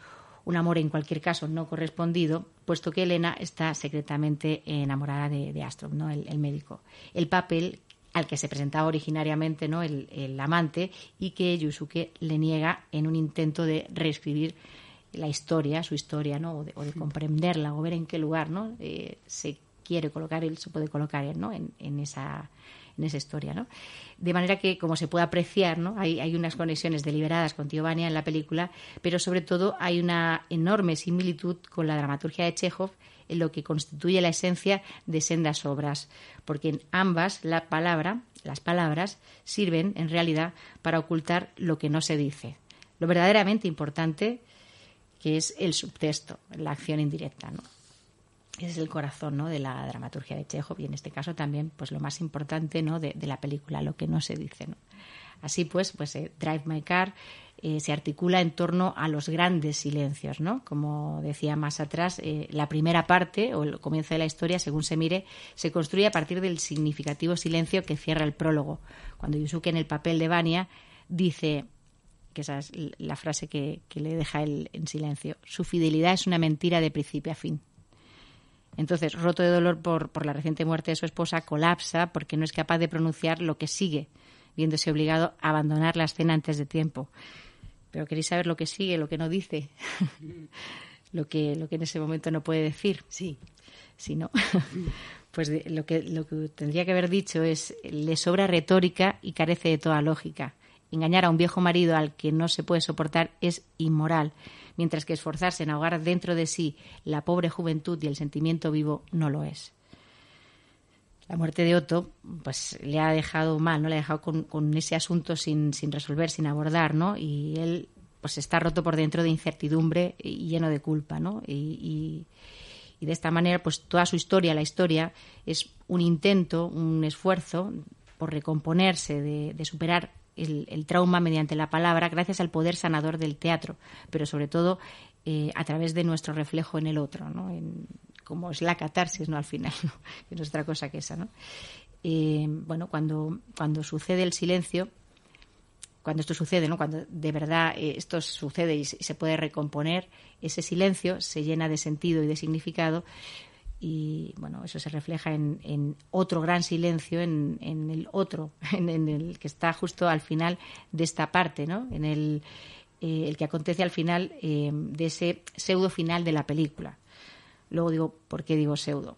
un amor en cualquier caso no correspondido, puesto que Elena está secretamente enamorada de, de Astrov, ¿no? el, el, médico. El papel al que se presentaba originariamente ¿no? el, el amante y que Yusuke le niega en un intento de reescribir la historia, su historia, ¿no? o, de, o de comprenderla o ver en qué lugar ¿no? Eh, se quiere colocar él, se puede colocar él, ¿no? En, esa, en esa historia. De manera que, como se puede apreciar, ¿no? Hay, hay unas conexiones deliberadas con Tío Vania en la película, pero sobre todo hay una enorme similitud con la dramaturgia de Chekhov en lo que constituye la esencia de sendas obras, porque en ambas la palabra, las palabras sirven en realidad para ocultar lo que no se dice. Lo verdaderamente importante que es el subtexto, la acción indirecta, ¿no? Es el corazón ¿no? de la dramaturgia de Chekhov y en este caso también pues lo más importante ¿no? de, de la película, lo que no se dice. ¿no? Así pues, pues eh, Drive My Car eh, se articula en torno a los grandes silencios, ¿no? Como decía más atrás, eh, la primera parte o el comienzo de la historia, según se mire, se construye a partir del significativo silencio que cierra el prólogo. Cuando Yusuke en el papel de Vania dice que esa es la frase que, que le deja él en silencio. Su fidelidad es una mentira de principio a fin. Entonces, roto de dolor por, por, la reciente muerte de su esposa, colapsa porque no es capaz de pronunciar lo que sigue, viéndose obligado a abandonar la escena antes de tiempo. Pero queréis saber lo que sigue, lo que no dice, lo, que, lo que en ese momento no puede decir. Sí. Sí, ¿no? pues de, lo, que, lo que tendría que haber dicho es, le sobra retórica y carece de toda lógica. Engañar a un viejo marido al que no se puede soportar es inmoral mientras que esforzarse en ahogar dentro de sí la pobre juventud y el sentimiento vivo no lo es. la muerte de Otto pues le ha dejado mal, ¿no? Le ha dejado con, ese asunto sin, sin resolver, sin abordar, ¿no? Y él pues está roto por dentro de incertidumbre y lleno de culpa, ¿no? Y, y, de esta manera, pues toda su historia, la historia, es un intento, un esfuerzo por recomponerse, de superar el, trauma mediante la palabra, gracias al poder sanador del teatro, pero sobre todo eh, a través de nuestro reflejo en el otro, ¿no? En, como es la catarsis, ¿no? Al final, ¿no? que no es otra cosa que esa, ¿no? Eh, bueno, cuando, cuando sucede el silencio, cuando esto sucede, ¿no? Cuando de verdad eh, esto sucede y se puede recomponer, ese silencio se llena de sentido y de significado, y bueno, eso se refleja en, otro gran silencio, en, el otro, en, el que está justo al final de esta parte, ¿no? En el, eh, el que acontece al final eh, de ese pseudo final de la película. Luego digo, ¿por qué digo pseudo?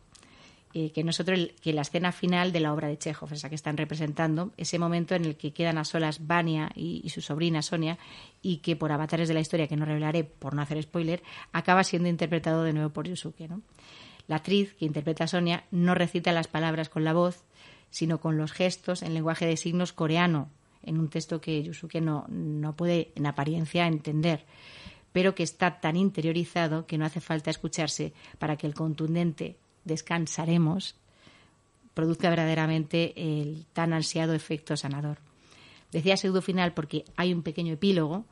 Eh, que nosotros, que la escena final de la obra de Chekhov, esa que están representando, ese momento en el que quedan a solas Vania y, y, su sobrina Sonia, y que por avatares de la historia, que no revelaré por no hacer spoiler, acaba siendo interpretado de nuevo por Yusuke, ¿no? La actriz que interpreta a Sonia no recita las palabras con la voz, sino con los gestos en lenguaje de signos coreano, en un texto que Yusuke no, no puede en apariencia entender pero que está tan interiorizado que no hace falta escucharse para que el contundente descansaremos produzca verdaderamente el tan ansiado efecto sanador. Decía pseudo final porque hay un pequeño epílogo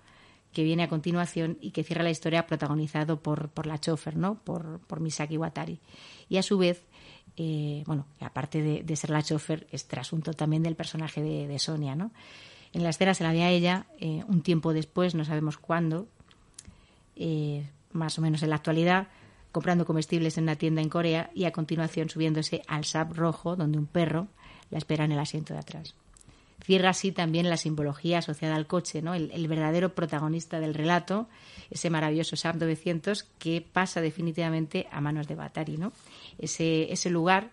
que viene a continuación y que cierra la historia protagonizado por, por la chofer, ¿no? por, por Misaki Watari. Y a su vez, eh, bueno, aparte de, ser la chofer, es trasunto también del personaje de, de Sonia. ¿no? En la escena se la ve a ella eh, un tiempo después, no sabemos cuándo, eh, más o menos en la actualidad, comprando comestibles en una tienda en Corea y a continuación subiéndose al SAP rojo donde un perro la espera en el asiento de atrás. Cierra así también la simbología asociada al coche, ¿no? el, verdadero protagonista del relato, ese maravilloso SAP 900 que pasa definitivamente a manos de Batari. ¿no? Ese, ese lugar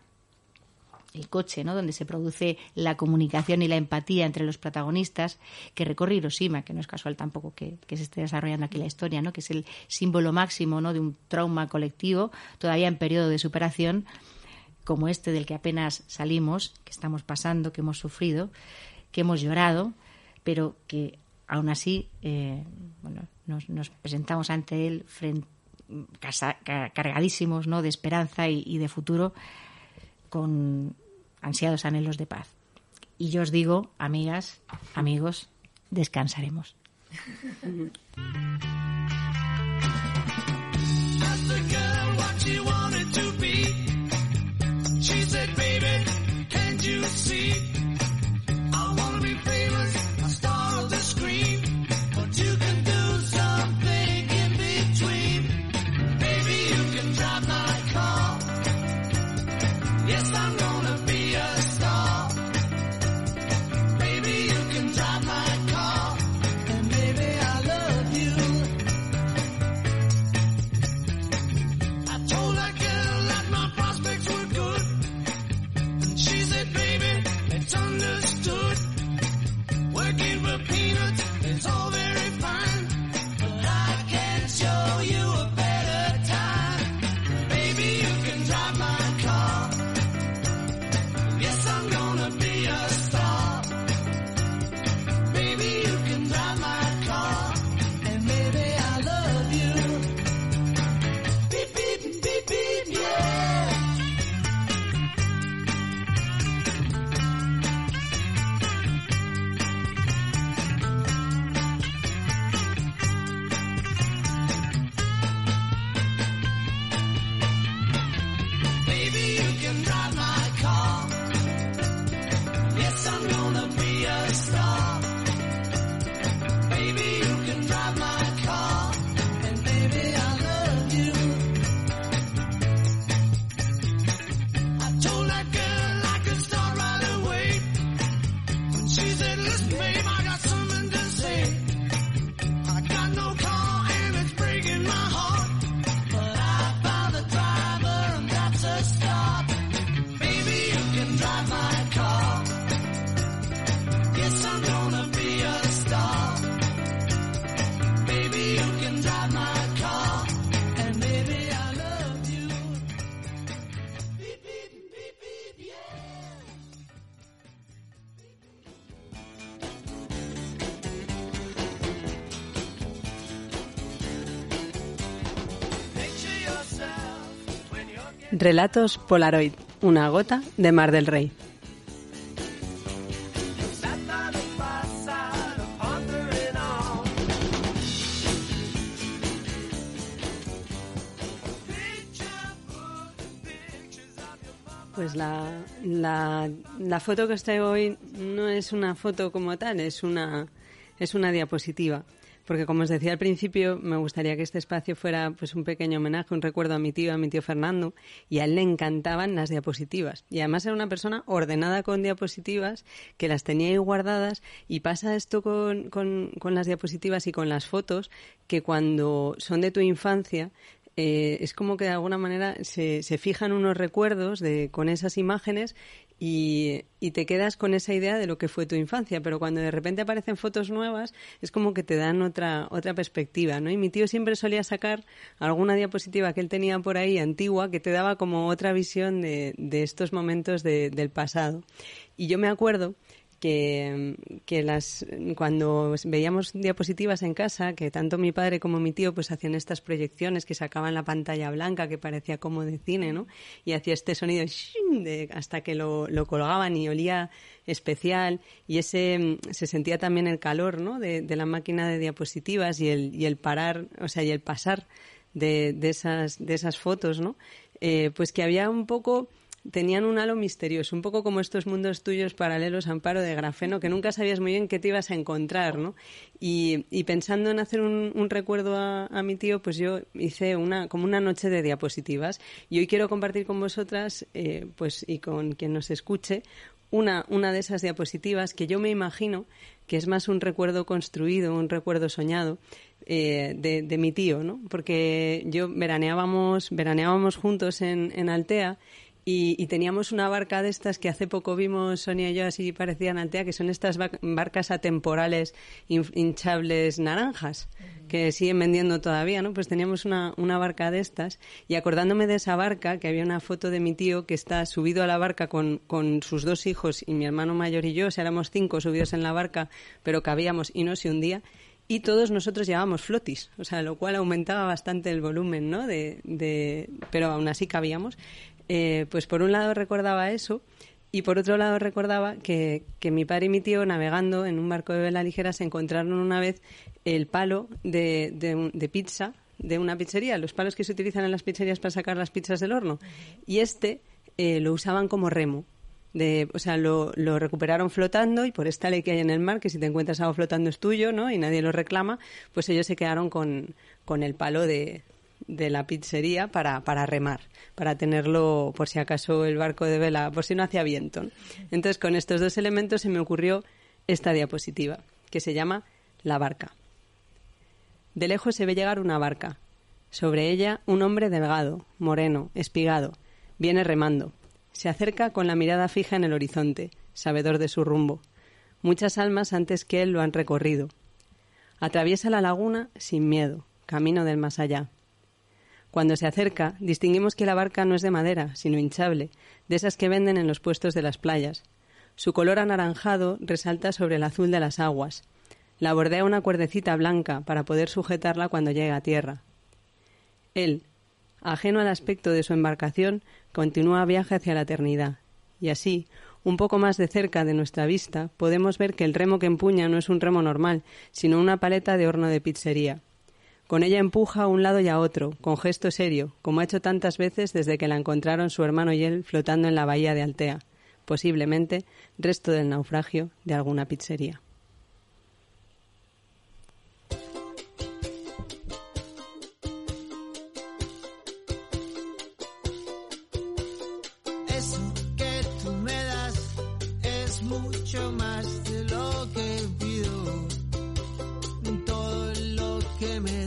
el coche, ¿no? donde se produce la comunicación y la empatía entre los protagonistas, que recorre Hiroshima, que no es casual tampoco que, que, se esté desarrollando aquí la historia, ¿no? que es el símbolo máximo ¿no? de un trauma colectivo, todavía en periodo de superación, como este del que apenas salimos, que estamos pasando, que hemos sufrido, que hemos llorado, pero que aún así eh, bueno, nos, presentamos ante él cargadísimos ¿no? de esperanza y de futuro con ansiados anhelos de paz. Y yo os digo, amigas, amigos, descansaremos. Relatos Polaroid, una gota de Mar del Rey. Pues la, la, foto que os traigo hoy no es una foto como tal, es una, es una diapositiva. Porque como os decía al principio, me gustaría que este espacio fuera pues un pequeño homenaje, un recuerdo a mi tío, a mi tío Fernando, y a él le encantaban las diapositivas. Y además era una persona ordenada con diapositivas, que las tenía ahí guardadas, y pasa esto con, con, con las diapositivas y con las fotos, que cuando son de tu infancia, eh, es como que de alguna manera se, se fijan unos recuerdos de, con esas imágenes y, te quedas con esa idea de lo que fue tu infancia, pero cuando de repente aparecen fotos nuevas es como que te dan otra, otra perspectiva, ¿no? Y mi tío siempre solía sacar alguna diapositiva que él tenía por ahí antigua que te daba como otra visión de, de estos momentos de, del pasado. Y yo me acuerdo que, que, las cuando veíamos diapositivas en casa, que tanto mi padre como mi tío pues hacían estas proyecciones que sacaban la pantalla blanca que parecía como de cine, ¿no? Y hacía este sonido de, hasta que lo, lo, colgaban y olía especial y ese se sentía también el calor, ¿no? De, de la máquina de diapositivas y el, y el parar, o sea, y el pasar de, de esas de esas fotos, ¿no? Eh, pues que había un poco tenían un halo misterioso, un poco como estos mundos tuyos paralelos, Amparo, de grafeno, que nunca sabías muy bien qué te ibas a encontrar, ¿no? Y, y pensando en hacer un, un recuerdo a, a, mi tío, pues yo hice una, como una noche de diapositivas. Y hoy quiero compartir con vosotras, eh, pues, y con quien nos escuche, una, una de esas diapositivas que yo me imagino que es más un recuerdo construido, un recuerdo soñado eh, de, de, mi tío, ¿no? Porque yo veraneábamos, veraneábamos juntos en, en Altea y, y, teníamos una barca de estas que hace poco vimos Sonia y yo así parecían Altea, que son estas barcas atemporales hinchables naranjas que siguen vendiendo todavía, ¿no? Pues teníamos una, una, barca de estas y acordándome de esa barca, que había una foto de mi tío que está subido a la barca con, con sus dos hijos y mi hermano mayor y yo, o sea, éramos cinco subidos en la barca, pero cabíamos y no se hundía y todos nosotros llevábamos flotis, o sea, lo cual aumentaba bastante el volumen, ¿no? De, de, pero aún así cabíamos eh, pues por un lado recordaba eso y por otro lado recordaba que, que, mi padre y mi tío navegando en un barco de vela ligera se encontraron una vez el palo de, de, de pizza de una pizzería, los palos que se utilizan en las pizzerías para sacar las pizzas del horno. Y este eh, lo usaban como remo. De, o sea, lo, lo, recuperaron flotando y por esta ley que hay en el mar, que si te encuentras algo flotando es tuyo, ¿no? Y nadie lo reclama, pues ellos se quedaron con, con el palo de, de la pizzería para, para remar, para tenerlo por si acaso el barco de vela, por si no hacía viento. Entonces, con estos dos elementos se me ocurrió esta diapositiva, que se llama La barca. De lejos se ve llegar una barca. Sobre ella un hombre delgado, moreno, espigado. Viene remando. Se acerca con la mirada fija en el horizonte, sabedor de su rumbo. Muchas almas antes que él lo han recorrido. Atraviesa la laguna sin miedo, camino del más allá. Cuando se acerca, distinguimos que la barca no es de madera, sino hinchable, de esas que venden en los puestos de las playas. Su color anaranjado resalta sobre el azul de las aguas. La bordea una cuerdecita blanca para poder sujetarla cuando llegue a tierra. Él, ajeno al aspecto de su embarcación, continúa viaje hacia la eternidad. Y así, un poco más de cerca de nuestra vista, podemos ver que el remo que empuña no es un remo normal, sino una paleta de horno de pizzería. Con ella empuja a un lado y a otro, con gesto serio, como ha hecho tantas veces desde que la encontraron su hermano y él flotando en la bahía de Altea, posiblemente resto del naufragio de alguna pizzería. Más de lo que pido. Todo lo que me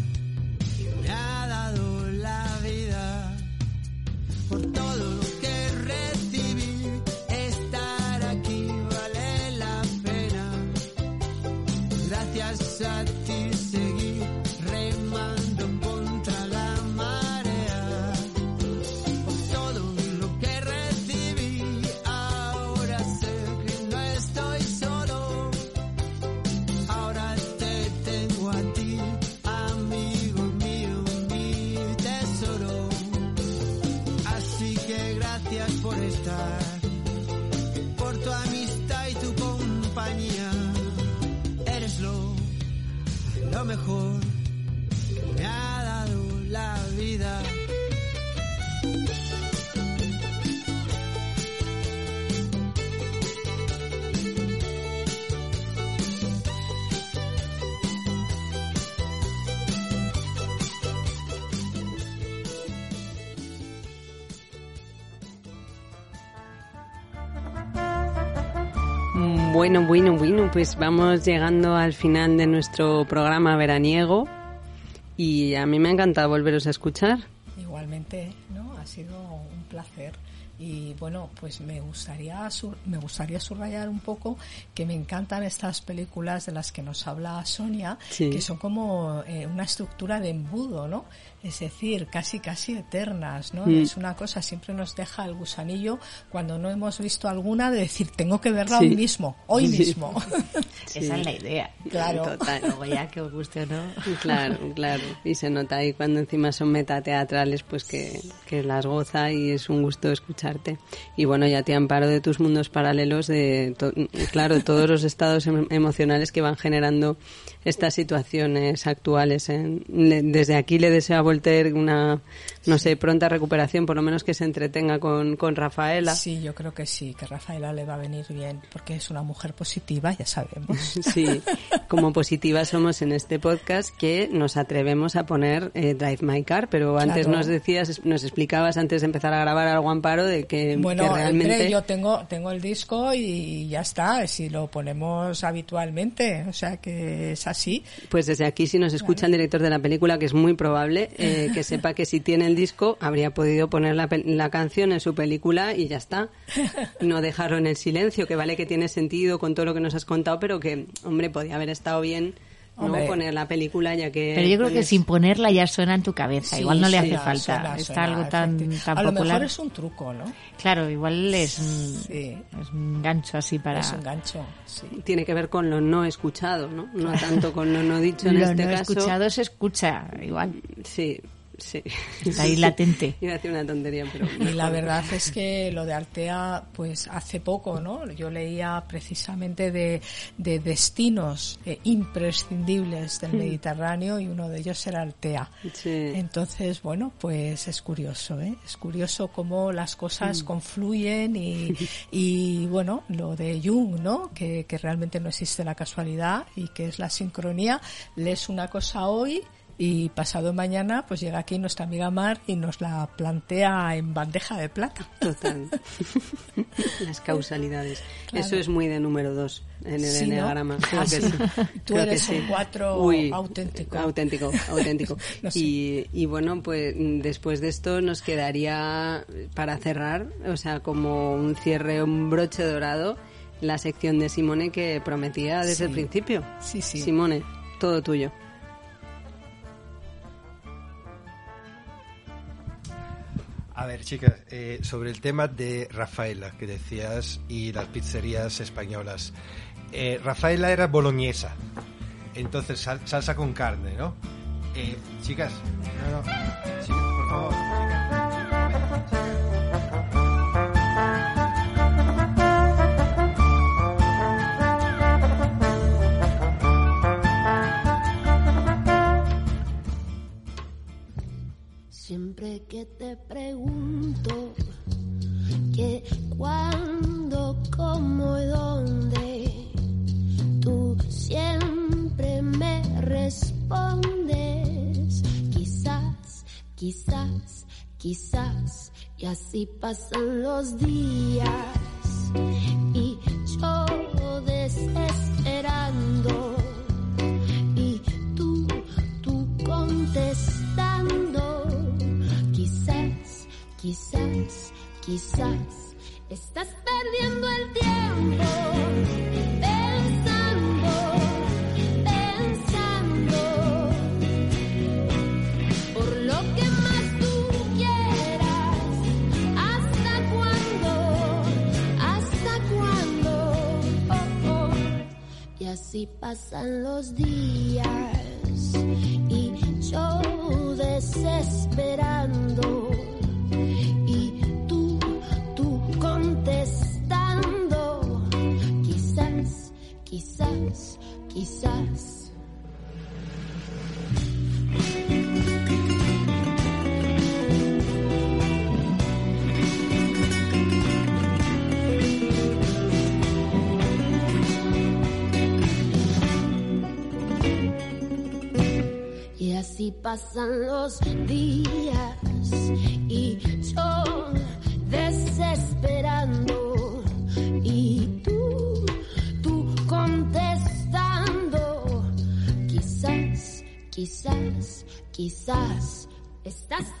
la vida por todo lo que recibí. Estar aquí vale la pena. Gracias a ti. Bueno, bueno, bueno, pues vamos llegando al final de nuestro programa veraniego y a mí me ha encantado volveros a escuchar. Igualmente, ¿no? Ha sido un placer. Y bueno, pues me gustaría, me gustaría subrayar un poco que me encantan estas películas de las que nos habla Sonia, Sí. que son como eh, una estructura de embudo, ¿no? Es decir, casi, casi eternas, ¿no? Mm. Es una cosa, siempre nos deja el gusanillo cuando no hemos visto alguna de decir, tengo que verla Sí. hoy mismo, hoy Sí. mismo. Esa es la idea. Claro. Total. Luego ya que os guste o no. Claro, claro. Y se nota ahí cuando encima son metateatrales, pues que, que las goza y es un gusto escucharte. Y bueno, ya te amparo de tus mundos paralelos, de, to- claro, todos los estados em- emocionales que van generando estas situaciones actuales. en- le- desde aquí le deseo a Voltaire una, no sé, pronta recuperación, por lo menos que se entretenga con, con Rafaela. Sí, yo creo que sí, que Rafaela le va a venir bien, porque es una mujer positiva, ya sabemos. Sí, como positivas somos en este podcast que nos atrevemos a poner eh, Drive My Car, pero antes Claro. nos decías, nos explicabas antes de empezar a grabar algo Amparo de que, Bueno, que realmente hombre, yo tengo, tengo el disco y ya está, si lo ponemos habitualmente, o sea que es así. pues desde aquí si nos escucha el director de la película, que es muy probable eh, que sepa que si tiene el disco habría podido poner la, la canción en su película y ya está. No dejarlo en el silencio, que vale que tiene sentido con todo lo que nos has contado, pero que, hombre, podía haber estado bien no poner la película ya que Pero yo creo que sin ponerla ya suena en tu cabeza. Sí, igual no le hace suena, falta. suena, Está suena, algo tan, tan A lo popular. mejor es un truco, ¿no? Claro, igual es un, Sí. es un gancho así para... Es un gancho, sí. tiene que ver con lo no escuchado, ¿no? No tanto con lo no dicho en Lo este no caso. escuchado se escucha, igual. Sí, sí. Está ahí latente. Iba a decir una tontería, pero Y la verdad es que lo de Altea, pues hace poco, ¿no? Yo leía precisamente de, de destinos eh, imprescindibles del Mediterráneo y uno de ellos era Altea. Sí. Entonces, bueno, pues es curioso, ¿eh? Es curioso cómo las cosas confluyen y, y, bueno, lo de Jung, ¿no? Que, que realmente no existe la casualidad y que es la sincronía. Lees una cosa hoy y pasado mañana pues llega aquí nuestra amiga Mar y nos la plantea en bandeja de plata. Total. Las causalidades. Claro. Eso es muy de número dos en el Sí, ¿no? enneagrama. Creo Ah, que sí. sí. Tú Creo que eres sí. un cuatro Uy, auténtico. Auténtico, auténtico. No sé. y, y bueno, pues después de esto nos quedaría para cerrar, o sea, como un cierre, un broche dorado, la sección de Simone que prometía desde el principio. Sí, sí. Simone, todo tuyo. A ver, chicas, eh, sobre el tema de Rafaela que decías y las pizzerías españolas. Eh, Rafaela era boloñesa, entonces sal- salsa con carne, ¿no? Eh, chicas, chicas, por favor. Siempre que te pregunto qué, cuándo, cómo y dónde, tú siempre me respondes. Quizás, quizás, quizás, y así pasan los días. Y yo desesperando, y tú, tú contestando. Quizás, quizás estás perdiendo el tiempo. Pensando, pensando, por lo que más tú quieras, hasta cuándo, hasta cuándo, oh, oh. y así pasan los días y yo desesperando contestando. Quizás, quizás, quizás. Y así pasan los días y desesperando y tú, tú contestando. Quizás, quizás, quizás estás